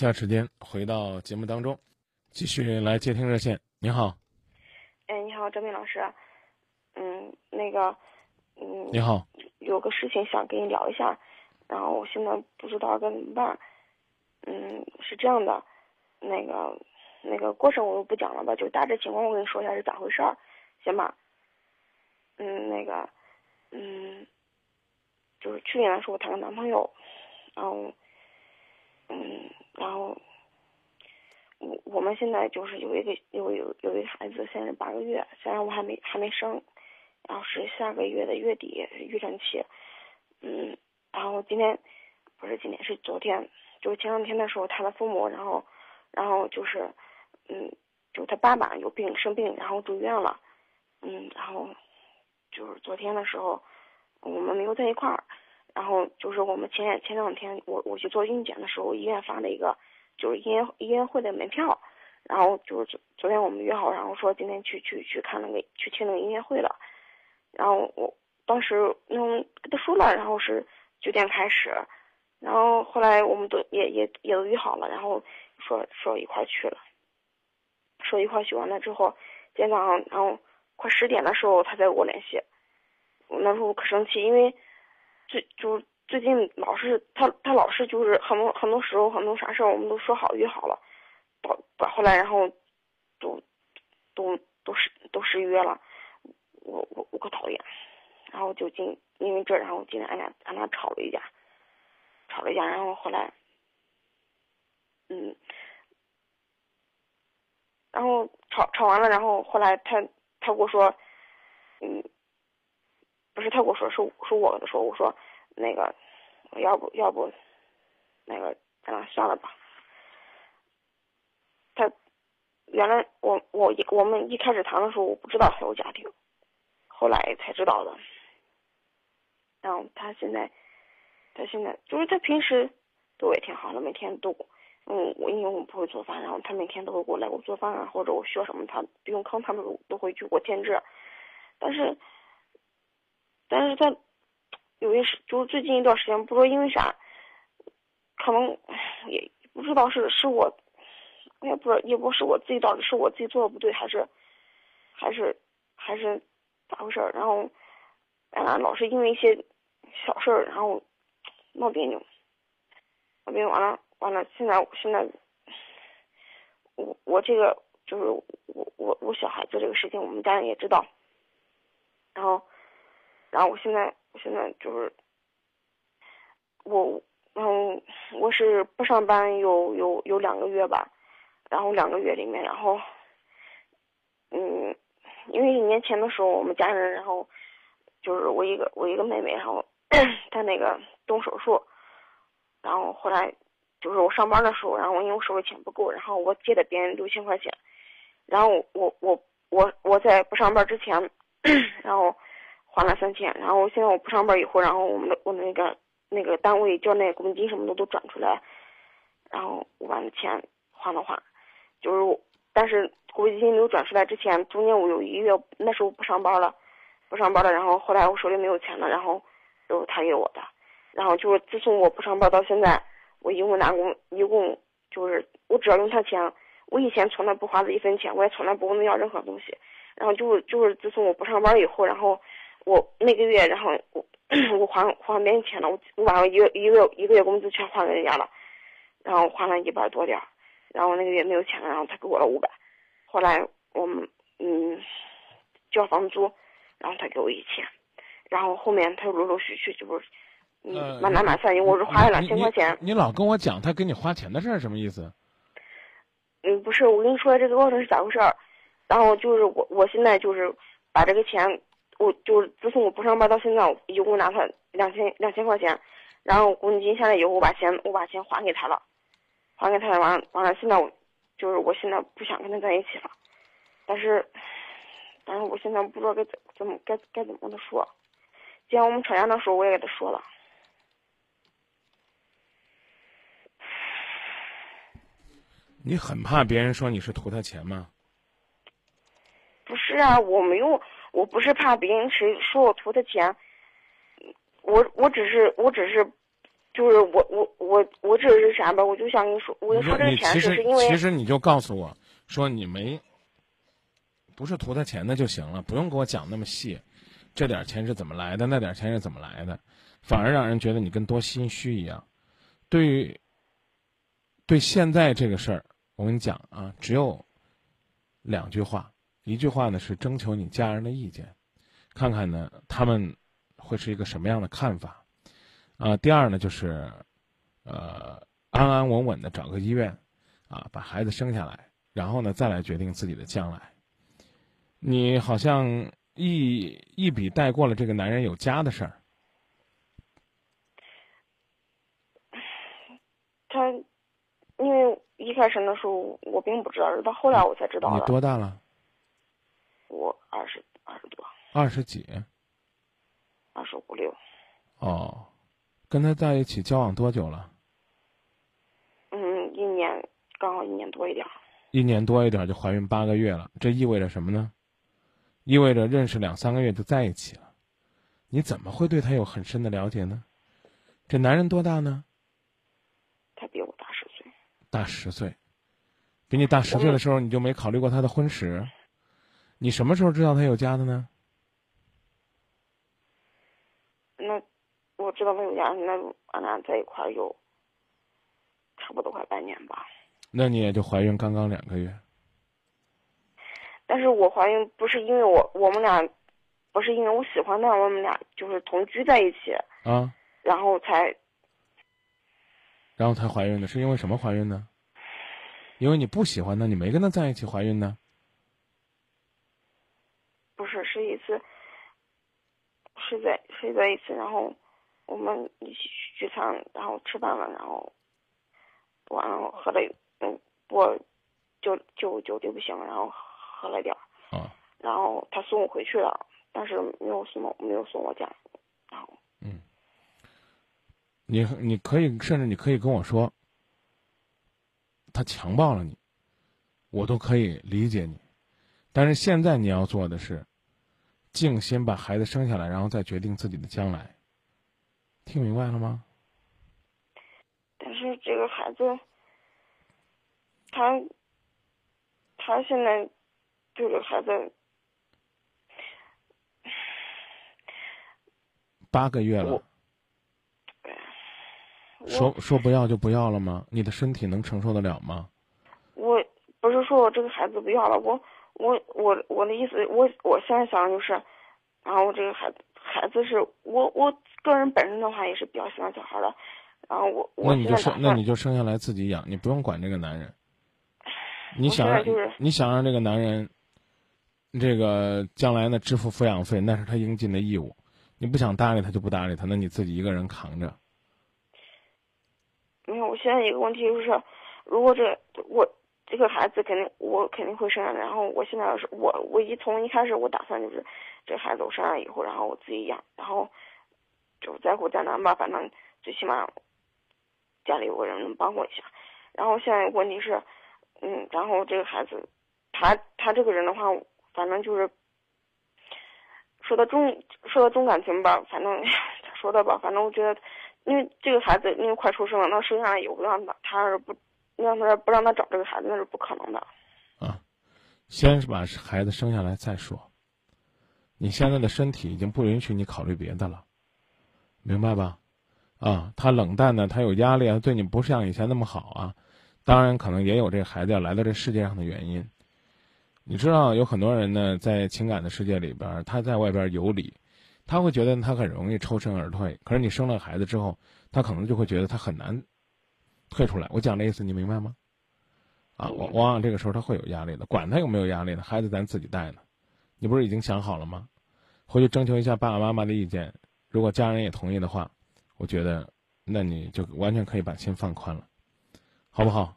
下时间回到节目当中，继续来接听热线。你好，哎，你好，张明老师，嗯，那个，嗯，你好，有个事情想跟你聊一下，然后我现在不知道该怎么办。嗯，是这样的，那个，那个过程我就不讲了吧，就大致情况我跟你说一下是咋回事儿，行吧？嗯，那个，嗯，就是去年的时候我谈个男朋友，然后。嗯，然后我我们现在就是有一个有有有一个孩子，现在八个月，虽然我还没还没生，然后是下个月的月底预产期，嗯，然后今天不是今天是昨天，就前两天的时候，他的父母然后然后就是嗯，就他爸爸有病生病，然后住院了，嗯，然后就是昨天的时候我们没有在一块儿，然后就是我们前前两天我我去做孕检的时候，医院发了一个。就是音乐音乐会的门票，然后就是昨昨天我们约好，然后说今天去去去看那个去听那个音乐会了，然后我当时嗯跟他说了，然后是九点开始，然后后来我们都也也也都约好了，然后说说一块去了，说一块去完了之后，今天早上然后快十点的时候他再给我联系，我那时候可生气，因为最就是。最近老是他，他老是就是很多很多时候很多啥事儿，我们都说好约好了，到到后来然后都都都失都失约了，我我我可讨厌，然后就今因为这，然后今天俺俩俺俩吵了一架，吵了一架，然后后来，嗯，然后吵吵完了，然后后来他他跟我说，嗯，不是他跟我说，是是我跟他说，我说。那个，要不要不，那个咱俩算了吧。他原来我我一我们一开始谈的时候，我不知道他有家庭，后来才知道的。然后他现在，他现在就是他平时对我也挺好的，每天都嗯，我因为我不会做饭，然后他每天都会过来给我做饭啊，或者我需要什么，他用康他们都会去给我添置。但是，但是他。有些是，就是最近一段时间，不知道因为啥，可能也不知道是是我，我也不知道也不是我自己到底是我自己做的不对，还是还是还是咋回事儿？然后，俺俩老是因为一些小事儿，然后闹别扭，闹别扭完了完了，现在现在我我这个就是我我我小孩子这个事情，我们家人也知道，然后然后我现在。我现在就是我，嗯，我是不上班有有有两个月吧，然后两个月里面，然后，嗯，因为一年前的时候，我们家人，然后就是我一个我一个妹妹，然后 她那个动手术，然后后来就是我上班的时候，然后因为我手里钱不够，然后我借的别人六千块钱，然后我我我我在不上班之前，然后。还了三千，然后现在我不上班以后，然后我们的我那个那个单位交那个公积金什么的都转出来，然后我把那钱还了还，就是，但是公积金没有转出来之前，中间我有一个月那时候不上班了，不上班了，然后后来我手里没有钱了，然后就是他给我的，然后就是自从我不上班到现在，我一共拿过一共就是我只要用他钱，我以前从来不花这一分钱，我也从来不问他要任何东西，然后就就是自从我不上班以后，然后。我那个月，然后我 我还还别人钱了，我我把我一个一个一个月工资全还给人家了，然后还了一百多点儿，然后那个月没有钱了，然后他给我了五百，后来我们嗯交房租，然后他给我一千，然后后面他陆陆续续就是嗯满打满算，因为我是花了两千块钱。你老跟我讲他给你花钱的事儿，什么意思？嗯，不是，我跟你说这个过程是咋回事儿，然后就是我我现在就是把这个钱。我就是自从我不上班到现在，一共拿他两千两千块钱，然后公积金下来以后，我把钱我把钱还给他了，还给他了，完完了，现在我就是我现在不想跟他在一起了，但是，但是我现在不知道该怎怎么该该怎么跟他说。既然我们吵架的时候我也给他说了，你很怕别人说你是图他钱吗？不是啊，我没有。我不是怕别人谁说我图他钱，我我只是我只是，就是我我我我只是啥吧？我就想跟你说，我就说这个钱是因为其实你就告诉我说你没，不是图他钱的就行了，不用给我讲那么细，这点钱是怎么来的，那点钱是怎么来的，反而让人觉得你跟多心虚一样。对于对现在这个事儿，我跟你讲啊，只有两句话。一句话呢是征求你家人的意见，看看呢他们会是一个什么样的看法，啊，第二呢就是，呃，安安稳稳的找个医院，啊，把孩子生下来，然后呢，再来决定自己的将来。你好像一一笔带过了这个男人有家的事儿。他因为一开始的时候我并不知道，到后来我才知道你。多大了？我二十二十多，二十几？二十五六。哦，跟他在一起交往多久了？嗯，一年刚好一年多一点儿。一年多一点就怀孕八个月了，这意味着什么呢？意味着认识两三个月就在一起了。你怎么会对他有很深的了解呢？这男人多大呢？他比我大十岁。大十岁，比你大十岁的时候，你就没考虑过他的婚史？你什么时候知道他有家的呢？那我知道他有家，那俺俩在一块儿有差不多快半年吧。那你也就怀孕刚刚两个月。但是我怀孕不是因为我我们俩，不是因为我喜欢他，我们俩就是同居在一起，啊，然后才然后才怀孕的，是因为什么怀孕呢？因为你不喜欢他，你没跟他在一起怀孕呢？不是是一次，是在是在一次，然后我们一起去聚餐，然后吃饭了，然后完了喝了，嗯，我就就酒就不行，然后喝了点儿，啊，然后他送我回去了，但是没有送我没有送我家，然后嗯。你你可以甚至你可以跟我说，他强暴了你，我都可以理解你，但是现在你要做的是，静心把孩子生下来，然后再决定自己的将来。听明白了吗？但是这个孩子，他他现在这个孩子，八个月了我，说说不要就不要了吗？你的身体能承受得了吗？我不是说我这个孩子不要了，我我我我的意思，我我现在想的就是，然后我这个孩子孩子是我我个人本身的话也是比较喜欢小孩的，然后我那你就生，那你就生下来自己养，你不用管这个男人。你想让就是你想让这个男人，这个将来呢支付抚养费，那是他应尽的义务。你不想搭理他就不搭理他，那你自己一个人扛着。没有，我现在一个问题就是，如果这我这个孩子肯定我肯定会生下来，然后我现在是我我一从一开始我打算就是这孩子我生下来以后，然后我自己养，然后就再苦再难吧，反正最起码家里有个人能帮我一下。然后现在问题是，嗯，然后这个孩子他他这个人的话，反正就是说的重说的重感情吧，反正 说的吧，反正我觉得。因为这个孩子因为快出生了，那生下来以后让他他要是不让他不让他找这个孩子，那是不可能的。啊，先是把孩子生下来再说。你现在的身体已经不允许你考虑别的了，明白吧？啊，他冷淡呢，他有压力啊，对你不像以前那么好啊。当然，可能也有这孩子要来到这世界上的原因。你知道，有很多人呢，在情感的世界里边，他在外边游离。他会觉得他很容易抽身而退，可是你生了孩子之后，他可能就会觉得他很难退出来。我讲的意思你明白吗？啊，往往往这个时候他会有压力的，管他有没有压力呢？孩子咱自己带呢，你不是已经想好了吗？回去征求一下爸爸妈妈的意见，如果家人也同意的话，我觉得那你就完全可以把心放宽了，好不好？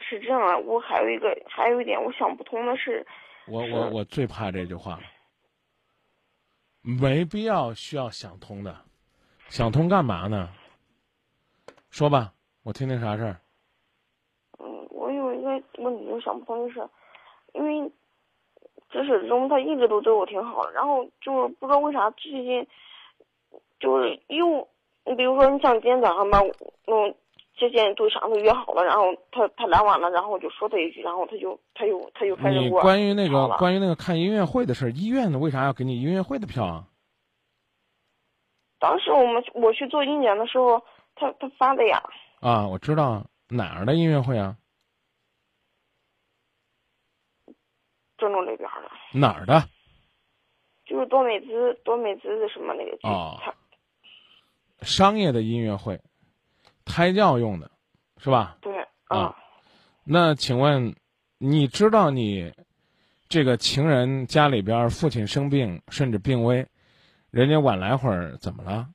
是这样啊，我还有一个还有一点我想不通的是，我我我最怕这句话了。没必要需要想通的，想通干嘛呢？说吧，我听听啥事儿。嗯，我有一个问题我想不通，就是因为自始至终他一直都对我挺好的，然后就是不知道为啥最近就是又，你比如说你像今天早上吧，嗯，之前对啥都约好了，然后他他来晚了，然后我就说他一句，然后他就他又他又开始你我关于那个关于那个看音乐会的事儿，医院的为啥要给你音乐会的票啊？当时我们我去做音检的时候，他他发的呀，啊，我知道哪儿的音乐会啊？郑州那边的，哪儿的？就是多美滋多美滋的什么那个剧，哦商业的音乐会，胎教用的，是吧？对，啊。那请问，你知道你这个情人家里边父亲生病甚至病危，人家晚来会儿怎么了？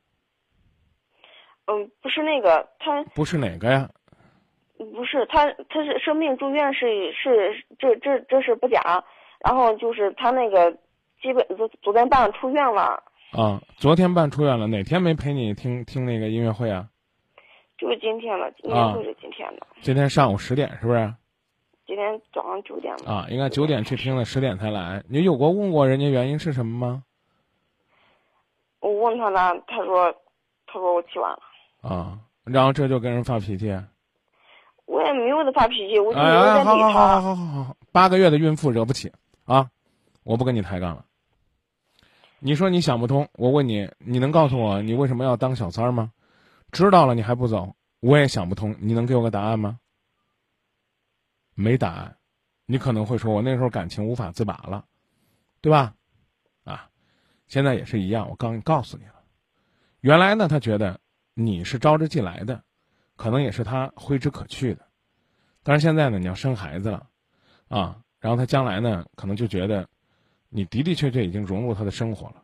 嗯，不是那个他，不是哪个呀？不是他，他是生病住院是是这这这是不假，然后就是他那个基本昨昨天半出院了。啊，昨天办出院了，哪天没陪你听听那个音乐会啊？就是今天了，音乐会是今天的。今天上午十点是不是？今天早上九点了。啊，应该九点去听的，十点才来。你有过问过人家原因是什么吗？我问他了，他说，他说我起晚了。啊，然后这就跟人发脾气。我也没有的发脾气，我就没有在理他。好好好好好好，八个月的孕妇惹不起啊！我不跟你抬杠了。你说你想不通，我问你，你能告诉我你为什么要当小三儿吗？知道了你还不走，我也想不通。你能给我个答案吗？没答案。你可能会说，我那时候感情无法自拔了，对吧？啊，现在也是一样。我刚告诉你了，原来呢，他觉得你是招之即来的。可能也是他挥之可去的，但是现在呢，你要生孩子了，啊，然后他将来呢，可能就觉得，你的的确确已经融入他的生活了。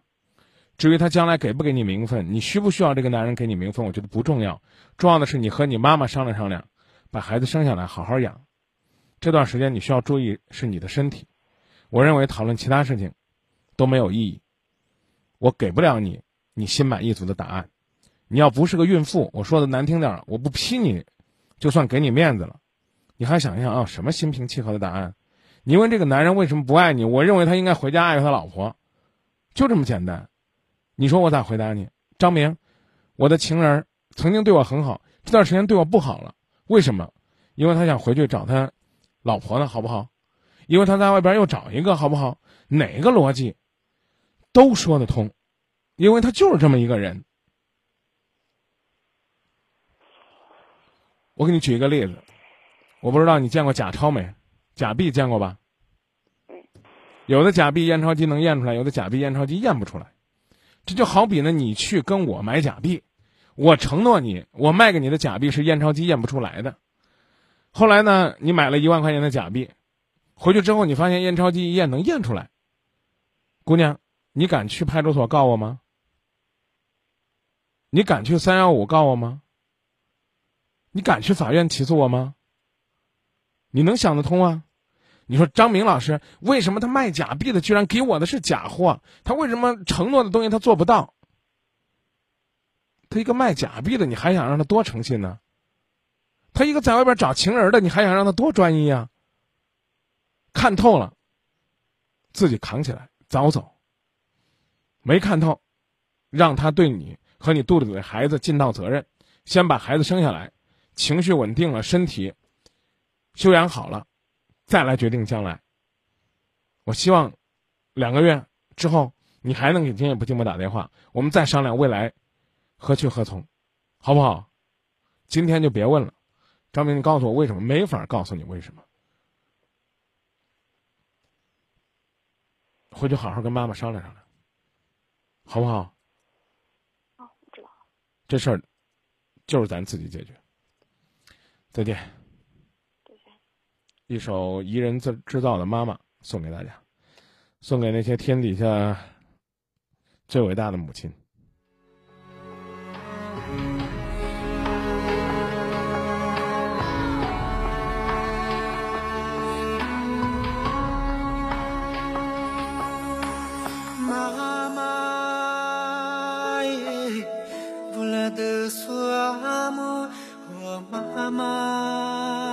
至于他将来给不给你名分，你需不需要这个男人给你名分，我觉得不重要，重要的是你和你妈妈商量商量，把孩子生下来好好养。这段时间你需要注意是你的身体。我认为讨论其他事情都没有意义，我给不了你你心满意足的答案。你要不是个孕妇，我说的难听点儿，我不批你，就算给你面子了。你还想一想啊，什么心平气和的答案？你问这个男人为什么不爱你？我认为他应该回家爱他老婆，就这么简单。你说我咋回答你？张明，我的情人曾经对我很好，这段时间对我不好了，为什么？因为他想回去找他老婆呢，好不好？因为他在外边又找一个，好不好？哪个逻辑都说得通，因为他就是这么一个人。我给你举一个例子，我不知道你见过假钞没？假币见过吧？有的假币验钞机能验出来，有的假币验钞机验不出来。这就好比呢，你去跟我买假币，我承诺你，我卖给你的假币是验钞机验不出来的。后来呢，你买了一万块钱的假币，回去之后你发现验钞机一验能验出来。姑娘，你敢去派出所告我吗？你敢去三幺五告我吗？你敢去法院起诉我吗？你能想得通啊？你说张明老师为什么他卖假币的居然给我的是假货？他为什么承诺的东西他做不到？他一个卖假币的，你还想让他多诚信呢？他一个在外边找情人的，你还想让他多专一啊？看透了，自己扛起来早走。没看透，让他对你和你肚子里的孩子尽到责任，先把孩子生下来。情绪稳定了，身体修养好了，再来决定将来。我希望两个月之后，你还能给今夜不寂寞打电话，我们再商量未来何去何从，好不好？今天就别问了，张明，你告诉我为什么？没法告诉你为什么。回去好好跟妈妈商量商量，好不好？好，知道。这事儿就是咱自己解决。再见。再见。一首宜人自制造的《妈妈》送给大家，送给那些天底下最伟大的母亲。妈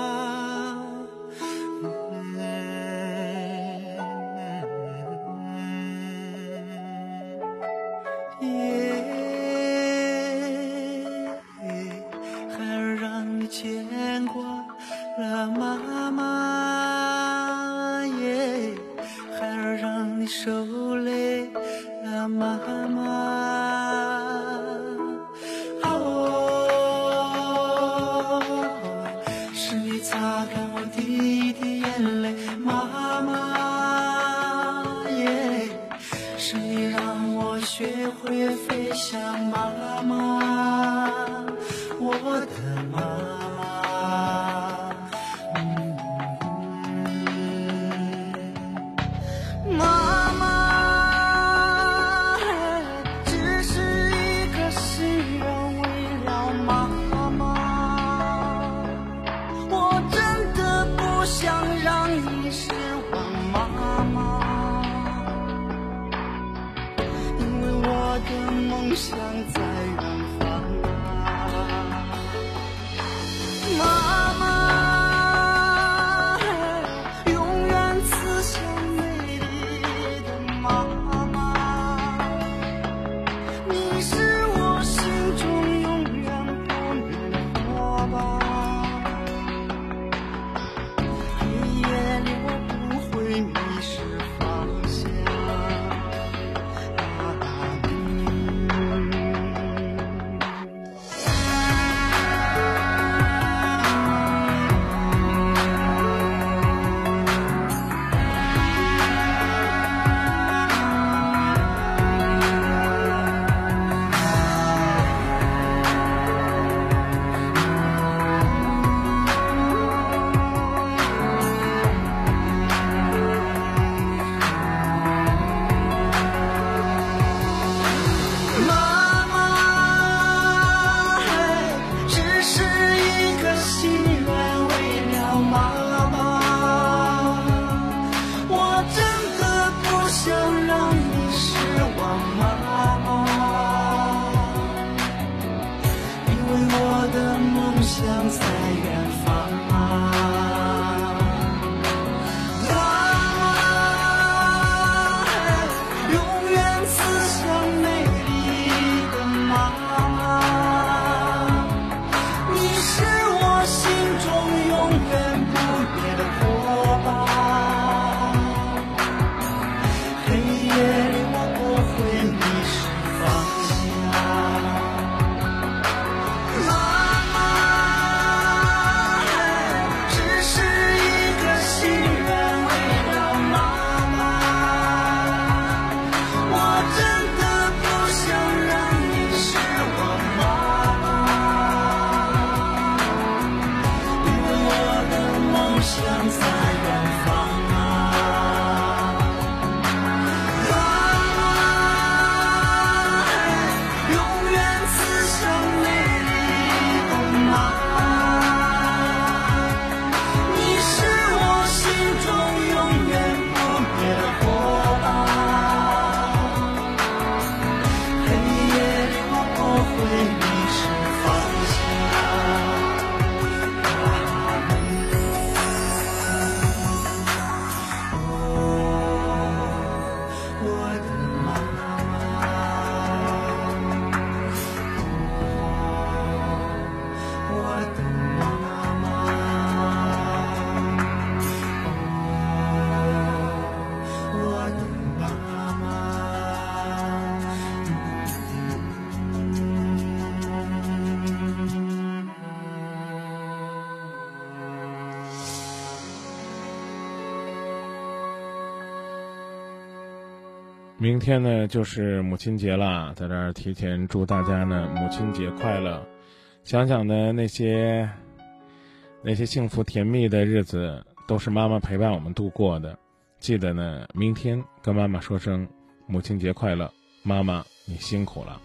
天呢就是母亲节啦，在这儿提前祝大家呢母亲节快乐。想想呢那些那些幸福甜蜜的日子，都是妈妈陪伴我们度过的。记得呢，明天跟妈妈说声母亲节快乐，妈妈你辛苦了。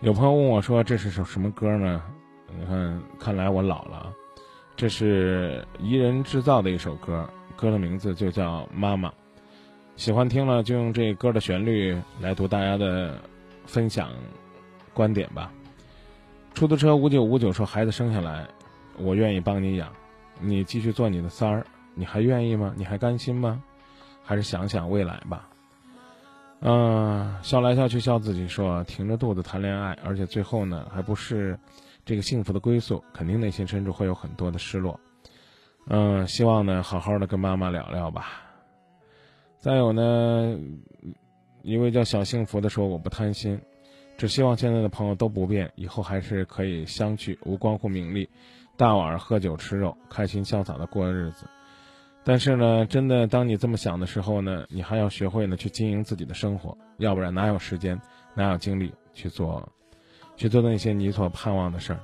有朋友问我说这是首什么歌呢？你看，看来我老了。这是宜人制造的一首歌，歌的名字就叫《妈妈》。喜欢听了就用这歌的旋律来读大家的分享观点吧。出租车五九五九说：“孩子生下来，我愿意帮你养，你继续做你的三儿，你还愿意吗？你还甘心吗？还是想想未来吧。”嗯，笑来笑去笑自己说：“挺着肚子谈恋爱，而且最后呢还不是这个幸福的归宿，肯定内心深处会有很多的失落。”嗯，希望呢好好的跟妈妈聊聊吧。再有呢，一位叫小幸福的说：“我不贪心，只希望现在的朋友都不变，以后还是可以相聚，无关乎名利，大碗喝酒吃肉，开心潇洒的过日子。但是呢，真的当你这么想的时候呢，你还要学会呢去经营自己的生活，要不然哪有时间，哪有精力去做，去做那些你所盼望的事儿。”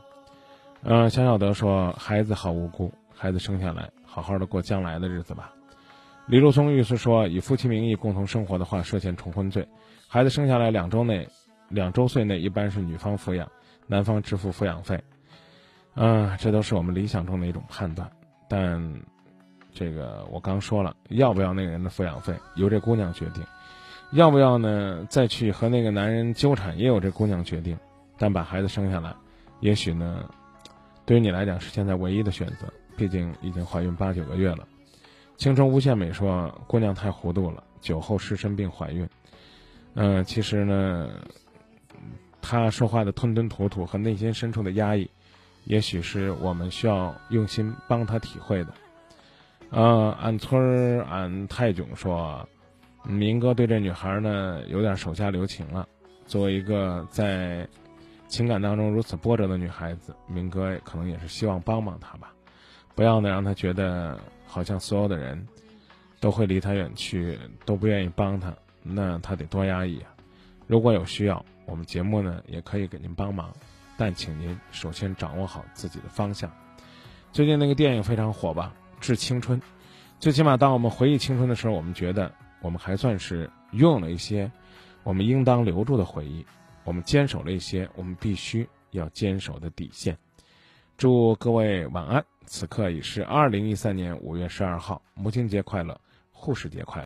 嗯，小小德说：“孩子好无辜，孩子生下来，好好的过将来的日子吧。”李路松律师说，以夫妻名义共同生活的话，涉嫌重婚罪。孩子生下来两周内，两周岁内一般是女方抚养，男方支付抚养费。嗯、这都是我们理想中的一种判断，但这个我刚说了，要不要那个人的抚养费，由这姑娘决定；要不要呢，再去和那个男人纠缠，也由这姑娘决定。但把孩子生下来，也许呢，对于你来讲是现在唯一的选择，毕竟已经怀孕八九个月了。青春无限美说，姑娘太糊涂了，酒后失身并怀孕。嗯、其实呢，她说话的吞吞吐吐和内心深处的压抑，也许是我们需要用心帮她体会的。呃，俺村俺泰囧说，明哥对这女孩呢有点手下留情了。作为一个在情感当中如此波折的女孩子，明哥可能也是希望帮帮她吧，不要呢让她觉得好像所有的人都会离他远去，都不愿意帮他，那他得多压抑啊！如果有需要，我们节目呢也可以给您帮忙，但请您首先掌握好自己的方向。最近那个电影非常火吧，《致青春》，最起码当我们回忆青春的时候，我们觉得我们还算是拥有了一些我们应当留住的回忆。我们坚守了一些我们必须要坚守的底线。祝各位晚安。此刻已是二零一三年五月十二号，母亲节快乐，护士节快乐。